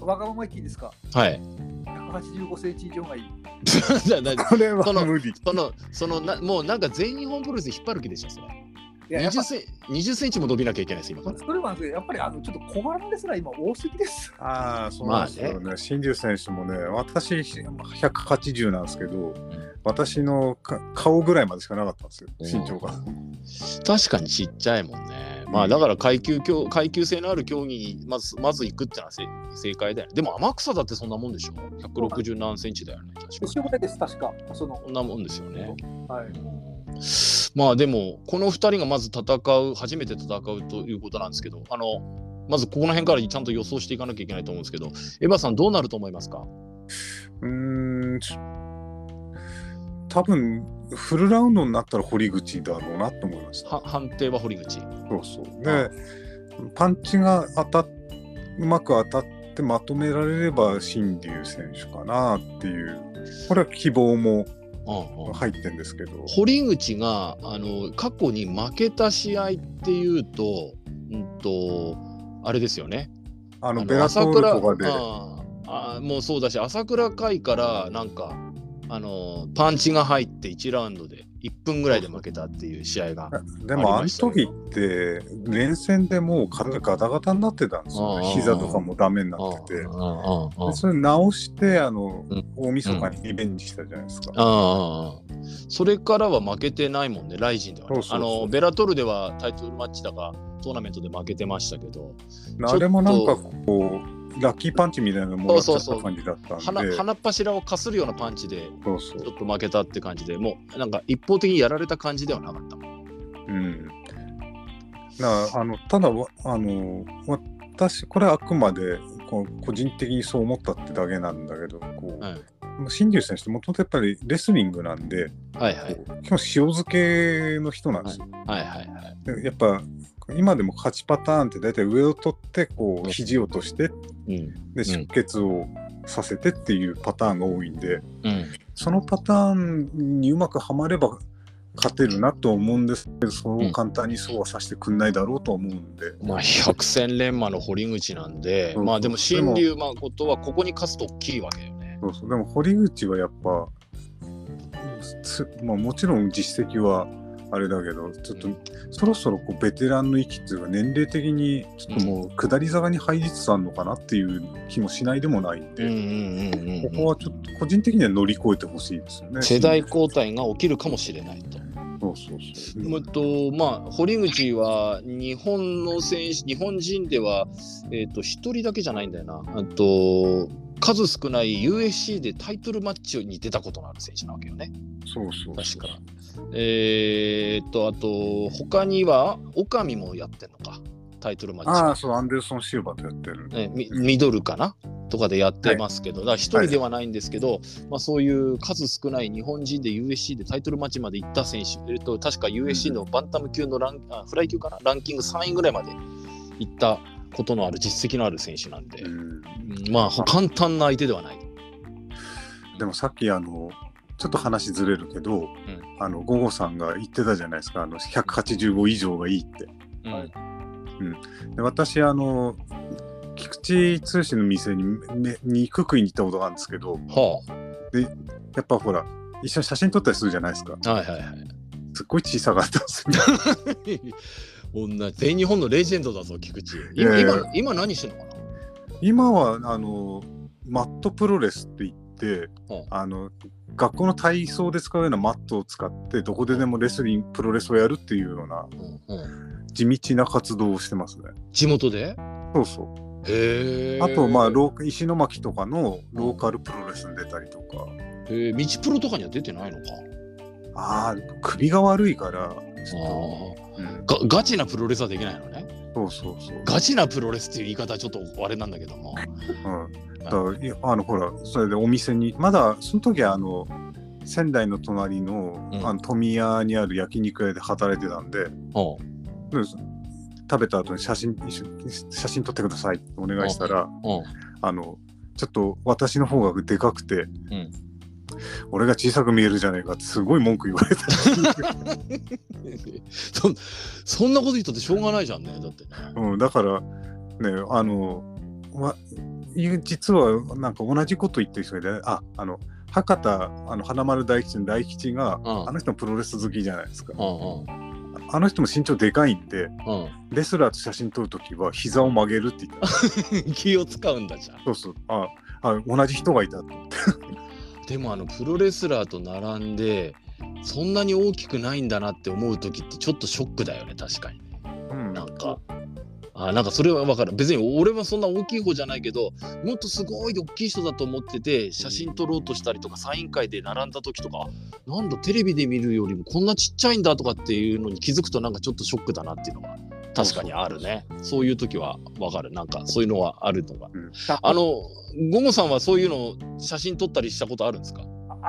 わがまま言っていいですか？はい。185センチ以上がいい。これはその無理。その、そのな、もうなんか全日本プロレス引っ張る気でしょ、それ。いや、やっぱ20セン20センチも伸びなきゃいけないです、今から。それはやっぱりあのちょっと小柄なですら今多すぎです。ああ、そうなんですよね。新竜選手もね、私180なんですけど、私のか顔ぐらいまでしかなかったんですよ、身長が。確かにちっちゃいもんね。まあだから階級競階級性のある競技にまずまず行くってのはせ正解だよね。でも天草だってそんなもんでしょ ?160 何センチだよね。確か後ろぐらいです、確か。その、そんなもんですよね。はい。まあでもこの2人がまず戦う初めて戦うということなんですけどあのまずここの辺からちゃんと予想していかなきゃいけないと思うんですけどエヴァさんどうなると思いますか？うーん、ち多分フルラウンドになったら堀口だろうなと思いました。は判定は堀口。そうそう。で、パンチが当たっうまく当たってまとめられれば新竜選手かなっていう、これは希望も入ってんですけど、堀口があの過去に負けた試合っていうと,、うん、とあれですよね。あのベラトールとかで、ああもうそうだし朝倉海からなんかあのパンチが入って1ラウンドで1分ぐらいで負けたっていう試合が。でもあの時って連戦でもう体ガタガタになってたんですよね。膝とかもダメになってて。それ直してあの、うん。大晦日にリベンジしたじゃないですか。ああそれからは負けてないもんね、ライジンでは。あのベラトルではタイトルマッチだかトーナメントで負けてましたけど、あれもなんかこうラッキーパンチみたいなのもらっちゃった感じだったんで。鼻鼻っ柱をかするようなパンチでそうそうちょっと負けたって感じで、もうなんか一方的にやられた感じではなかった。うん。だからあのただわあの私これはあくまでこう個人的にそう思ったってだけなんだけどこう、はい新竜選手ってもともとやっぱりレスリングなんで、はいはい。基本塩漬けの人なんですよ。はい。はい。はい。でやっぱ今でも勝ちパターンって大体上を取ってこう肘を落としてうん。で出血をさせてっていうパターンが多いんで、うん。そのパターンにうまくはまれば勝てるなと思うんですけど、そう簡単にそうはさせてくんないだろうと思うんで。まあ、百戦錬磨の堀口なんで、そう。まあでも新竜誠はここに勝つと大きいわけよ。ね。そうそう。でも堀口はやっぱ、つまあ、もちろん実績はあれだけどちょっとそろそろこうベテランの域っていうか年齢的にちょっともう下り坂に入りつつあるのかなっていう気もしないでもないんで、うんうんうんうんここはちょっと個人的には乗り越えてほしいですよね。世代交代が起きるかもしれないと。そうそうとまあ、堀口は日本の選手、日本人では、えっと一人だけじゃないんだよな。あと数少ない USC でタイトルマッチに出たことのある選手なわけよね。そうそう確か。えーっと、あと、他には、オカミもやってんのか、タイトルマッチ。ああ、そう、アンデルソン・シルバーとやってる。ね、ミミドルかな？とかでやってますけど、だから一人ではないんですけど、まあ、そういう数少ない日本人で USC でタイトルマッチまで行った選手、えっと、確か USC のバンタム級のラン、あフライ級かな？ランキング3位ぐらいまで行ったことのある実績のある選手なんで、うん。うんまあ簡単な相手ではない。でもさっきあのちょっと話ずれるけど、あのゴゴさんが言ってたじゃないですか。あの185以上がいいって。うん。はい。で私あの菊池通信の店にめ肉食いに行ったことがあるんですけどはやっぱほら一緒に写真撮ったりするじゃないですか。あ、はいはいはい。すっごい小さかったんですよ 女全日本のレジェンドだぞ、菊池。い今今今何してんのかな？今はあのマットプロレスって言って、うんあの学校の体操で使うようなマットを使ってどこででもレスリングプロレスをやるっていうような地道な活動をしてますね。地元で？そうそう。へえ。あと、まあ、ロー石巻とかのローカルプロレスに出たりとか。へえ、道プロとかには出てないのか？ああ、首が悪いから、ちあょっと、うんがガチなプロレスはできないのね。そうそうそう。ガチなプロレスっていう言い方はちょっとあれなんだけども。うん、だあのほらそれでお店にまだその時はあの仙台の隣の,、うん。あの富谷にある焼肉屋で働いてたんで。おう。で食べた後に写真写真撮ってくださいってお願いしたらおう。あのちょっと私の方がでかくて、ん俺が小さく見えるじゃねえかってすごい文句言われた そそんなこと言ったってしょうがないじゃんねだってね。うん、だからねあの、ま、実はなんか同じこと言ってる人でああの博多あの花丸大吉の大吉が、うん。あの人もプロレス好きじゃないですか。うんうん。あの人も身長でかいんでうレスラーと写真撮るときは膝を曲げるって言った。ん 気を使うんだじゃん。そうそう。ああ同じ人がいたとでもあのプロレスラーと並んでそんなに大きくないんだなって思う時ってちょっとショックだよね確かに。うん。なんか。あなんかそれは分かる。別に俺はそんな大きい方じゃないけどもっとすごい大きい人だと思ってて写真撮ろうとしたりとかサイン会で並んだ時とかなんだテレビで見るよりもこんなちっちゃいんだとかっていうのに気づくとなんかちょっとショックだなっていうのが確かにあるねそういう時は分かるなんかそういうのはあるのがあのゴゴさんはそういうの写真撮ったりしたことあるんですか？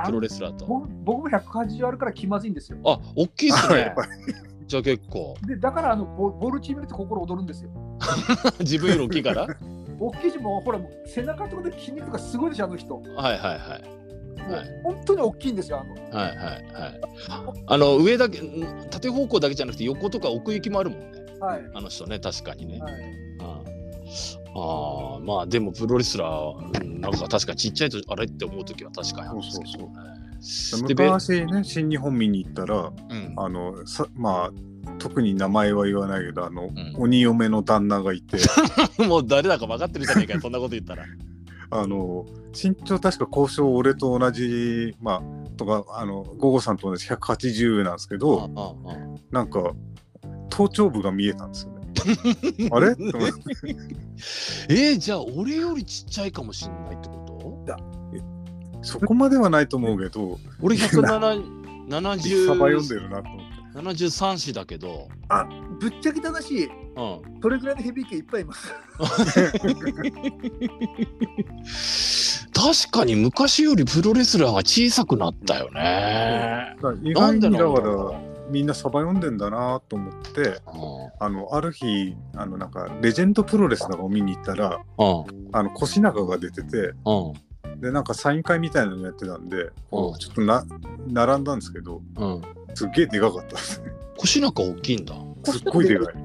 プロレスラーと僕僕も180あるから気まずいんですよ。あ大きいっすね じゃあ結構でだからあのボボルチームって心躍るんですよ。自分より大きいから？大きいしもうほら背中とかで筋肉がすごいでしょあの人。もはいはいはい。うはい本当に大きいんですよあの。はいはいはい。あの上だけん縦方向だけじゃなくて横とか奥行きもあるもんね。はい。あの人ね確かにね。はい、ああまあでもプロレスラー、うんなんか確かにちっちゃいとあれって思う時は確かにあるんですけどそうね。でべ昔ね新日本見に行ったらうんあのさまあ特に名前は言わないけどあの、ん鬼嫁の旦那がいて もう誰だか分かってるじゃねえかよそんなこと言ったら。あの身長確か交渉俺と同じまあとかあのゴゴさんと同じ180なんですけど、なんか頭頂部が見えたんですよね。あれ？えー、じゃあ俺よりちっちゃいかもしんないってこと？そこまではないと思うけど俺 サバ読んで170るなと思って。73子だけど、ぶっちゃけた話、うん、それぐらいのヘビー級いっぱいいます。確かに昔よりプロレスラーが小さくなったよね。だから意なんで外にだろらみんなサバ読んでんだなと思ってうあのある日あのなんかレジェンドプロレスだかを見に行ったらんあの腰中が出ててうんでなんかサイン会みたいなのやってたんでちょっとな並んだんですけどうん。すっげえでかかったですね腰中大きいんだ。すっごいでかい。あと、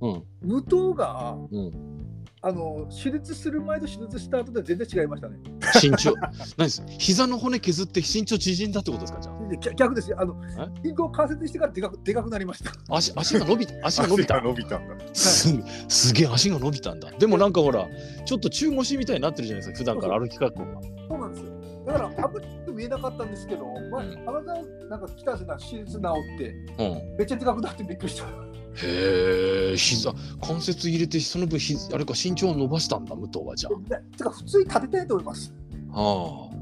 うん武藤がうん。あの手術する前と手術した後で全然違いましたね。身長。何です膝の骨削って身長縮んだってことですかじゃで逆逆ですよ。あの銀行関節してからでかくでかくなりました。あ。足足が伸び足が伸びた 足が。伸びたんだすすげえ足が伸びたんだ。でもなんかほら、ちょっと中腰みたいになってるじゃないですか、普段から歩き方が。そうなんですよ。だから、あんまり見えなかったんですけど、まあうん、花田なんか来たんですよな、手術治って、うん。めっちゃでかくなってびっくりした。へえ、膝、関節入れて、その分ひ、あれか、身長を伸ばしたんだ、武藤はじゃでてか、普通に立てたいと思います。あ。はあ。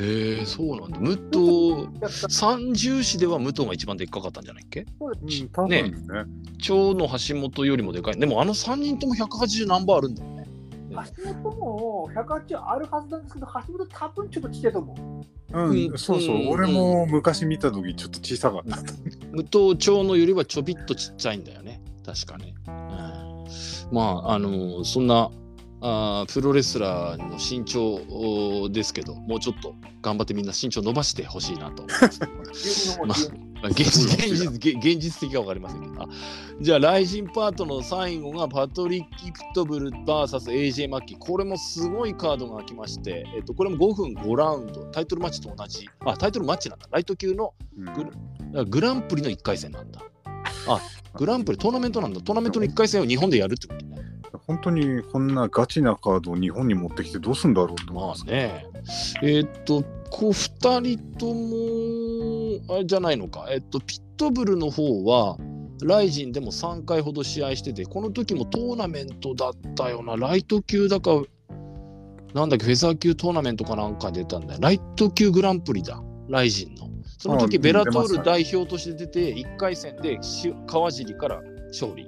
へえ、そうなんだ。武藤、三重視では武藤が一番でっかかったんじゃないっけ？そうですうん多分ね長の橋本よりもでかい。でもあの3人とも180何番あるんだよね。橋本も180あるはずなんですけど、橋本多分ちょっとちっちゃいと思う。うん、うんそうそう、うん俺も昔見た時ちょっと小さかった、武藤長のよりはちょびっとちっちゃいんだよね。確かね。うん、まあ、あのそんなあープロレスラーの身長おですけど、もうちょっと頑張ってみんな身長伸ばしてほしいなと思いま あ現実現実現現実的か分かりませんけど。あじゃあ、ライジンパートの最後がパトリッキ・プトブル VSAJ マッキー。これもすごいカードが来まして、えっと、これも5分5ラウンド、タイトルマッチと同じ。あ、タイトルマッチなんだ。ライト級のうんグランプリの1回戦なんだ。あ、グランプリトーナメントなんだ。トーナメントの1回戦を日本でやるってことね。本当にこんなガチなカードを日本に持ってきてどうすんだろうと思いまますあね。えーっと、こう2人とも、あれじゃないのか。えっと、ピットブルの方は、ライジンでも3回ほど試合してて、この時もトーナメントだったよな。ライト級だか、なんだっけ、フェザー級トーナメントかなんか出たんだよ。ライト級グランプリだ。ライジンの。その時あベラトール代表として出て、1回戦でし川尻から勝利。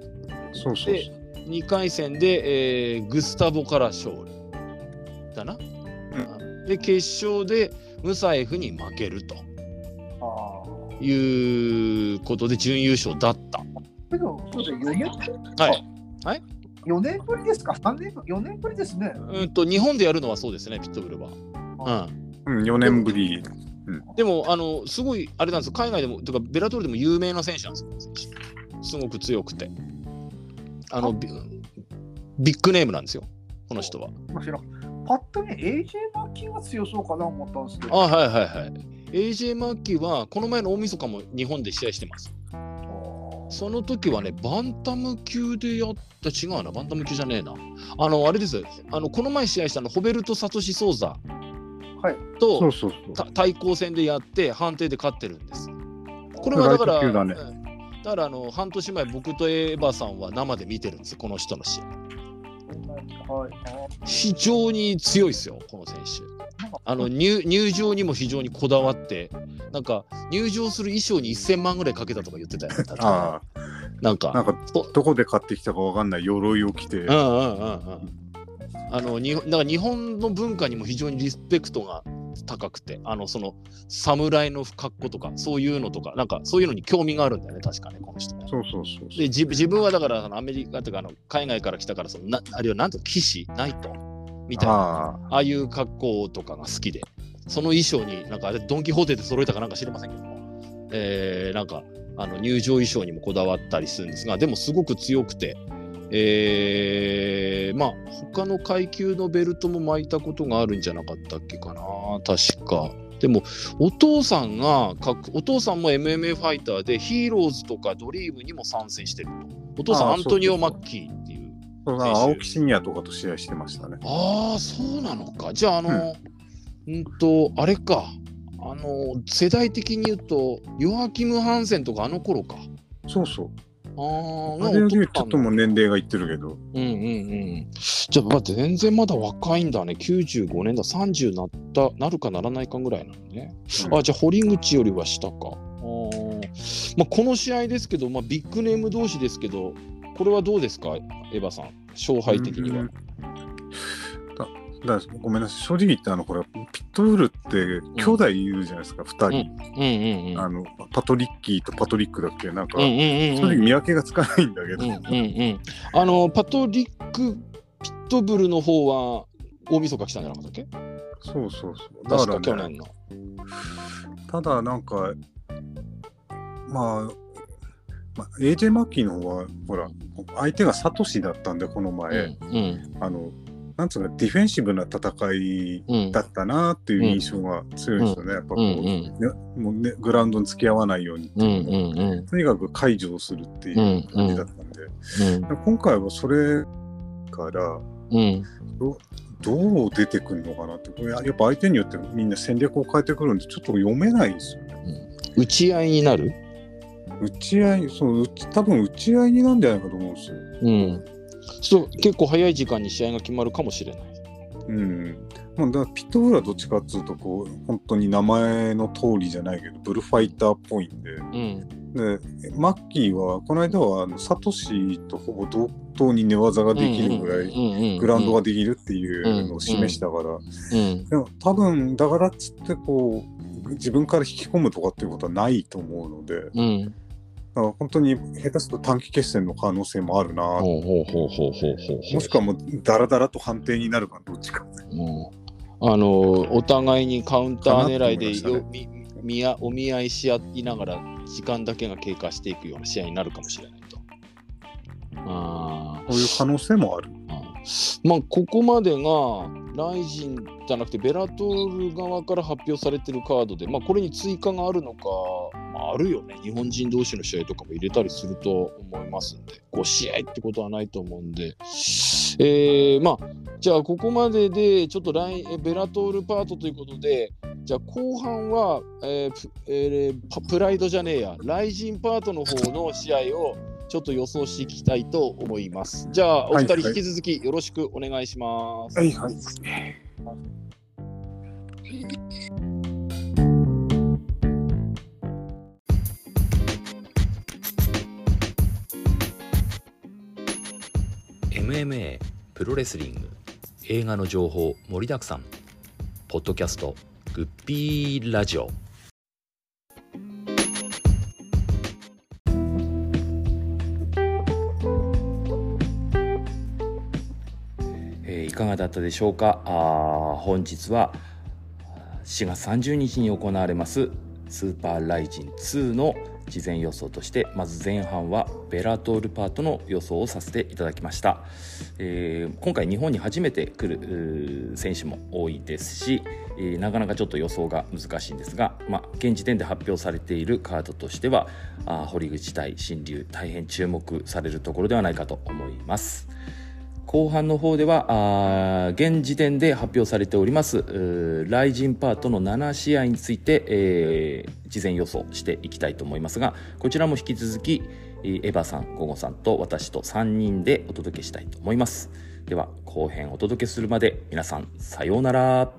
そうそうで2回戦で、えーグスタボから勝利だな。で決勝でムサエフに負けると。いうことで準優勝だった。けど、そうだよ、4年はい。はい？4年ぶりですか ?3 年ぶり ?4 年ぶりですね。うんと日本でやるのはそうですね、ピットブルは。うん、うん、4年ぶり。でもあのすごいあれなんですよ海外でもとかベラトールでも有名な選手なんですよすごく強くてあのビビッグネームなんですよこの人はまあ知らんパッと見 AJ マッキーが強そうかな思ったんですけあど。はいはいはい AJ マッキーはこの前の大晦日も日本で試合してますその時はね、バンタム級でやった、違うな、バンタム級じゃねえな。あの、あれです、あのこの前試合したの、ホベルト・サトシ・ソーザはい。と対抗戦でやって、判定で勝ってるんです。これはだから、だねうんだからあの半年前、僕とエヴァさんは生で見てるんですよ、この人の試合。はい。非常に強いですよ、この選手。あの入入場にも非常にこだわって、なんか入場する衣装に1000万ぐらいかけたとか言ってたよ、ね。あなんかあ、なんかそどこで買ってきたかわかんない鎧を着て、うんうんうんうん。あの日本だから日本の文化にも非常にリスペクトが高くて、あのその侍の格好とかそういうのとか、なんかそういうのに興味があるんだよね、確かね、この人ね。そうそうそうで自自分はだからアメリカとかあの海外から来たからそのなあるいはなんと騎士？ナイトみたいな。あああいう格好とかが好きで。その衣装になんかあれドン・キホーテで揃えたかなんか知りませんけども、えーなんかあの入場衣装にもこだわったりするんですがでもすごく強くて、えーまあ他の階級のベルトも巻いたことがあるんじゃなかったっけかな。確か。でもお父さんが格お父さんも MMA ファイターでヒーローズとかドリームにも参戦してると。お父さんアントニオ・マッキー青木真也とかと試合してましたね。ああ、そうなのか。じゃあ、あの、うんと、あれか。あの、世代的に言うと、ヨアキム・ハンセンとかあの頃か。そうそう。ああ、ちょっとも。年齢がいってるけど、うんうんうん。じゃあ、まあ、全然まだ若いんだね。95年だ。30なった、なるかならないかぐらいなのね。うんあ、じゃあ、堀口よりは下か。あーまあ、この試合ですけど、まあ、ビッグネーム同士ですけど、これはどうですか、エヴァさん？勝敗的には。うんだだからごめんなさい、正直言ってあの、これ、ピットブルって兄弟いるじゃないですか、二、人。うんうんうん。あのパトリッキーとパトリックだっけ？なんか、うんうんうんうん正直見分けがつかないんだけど、うんうんうん、あのパトリック・ピットブルの方は大晦日来たんじゃなかったっけ？そうそうそう。だから、ね、去年の。ただなんか、まあ、まあ、AJ マッキーの方は、ほら、相手がサトシだったんで、この前、うんあの、なんつうか、ディフェンシブな戦いうん。だったなっていう印象が強いですよね。やっぱこう、うんうんねもうね、グラウンドに付き合わないように、うんうんうん。とにかく解除をするっていう感じだったんで、うん。今回はそれから、うん。どう出てくるのかなって、これやっぱ相手によってみんな戦略を変えてくるんで、ちょっと読めないですよね。打ち合いになる？打ち合い、その多分打ち合いになんじゃないかと思うんですよ。うん。ちょっと結構早い時間に試合が決まるかもしれない。うん。まあ、だピットブルはどっちかっていうと、こう、本当に名前の通りじゃないけど、ブルファイターっぽいんで、うんで、マッキーは、この間は、あのサトシとほぼ同等に寝技ができるぐらい、いグラウンドができるっていうのを示したから、うんでも多分、だからっつって、こう、自分から引き込むとかっていうことはないと思うので、うん。だから本当に下手すると短期決戦の可能性もあるな、ほうほうほうほうほうほうほう。もしくはもうダラダラと判定になるかどっちか。もうあのお互いにカウンター狙いでいまよみ見あお見合いし合いながら時間だけが経過していくような試合になるかもしれないと。あそういう可能性もある。ーまあここまでがライジンじゃなくてベラトール側から発表されてるカードで、まあ、これに追加があるのか、まあ、あるよね。日本人同士の試合とかも入れたりすると思いますんで。5試合ってことはないと思うんで、えーまあじゃあここまででちょっとライベラトールパートということでじゃあ後半は、えーえープライドじゃねえや。ライジンパートの方の試合をちょっと予想していきたいと思います。じゃあお二人引き続きよろしくお願いします。はいはい。「MMA プロレスリング」映画の情報盛りだくさんポッドキャスト「グッピーラジオ」かがだったでしょうか？あ本日は7月30日に行われますスーパーライジン2の事前予想としてまず前半はベラトールパートの予想をさせていただきました、えー今回日本に初めて来る選手も多いですし、えーなかなかちょっと予想が難しいんですが、まあ、現時点で発表されているカードとしてはあ堀口対新竜大変注目されるところではないかと思います。後半の方ではあ現時点で発表されておりますライジンパートの7試合について、えー事前予想していきたいと思いますがこちらも引き続きエヴァさん、ゴゴさんと私と3人でお届けしたいと思います。では後編お届けするまで皆さんさようなら。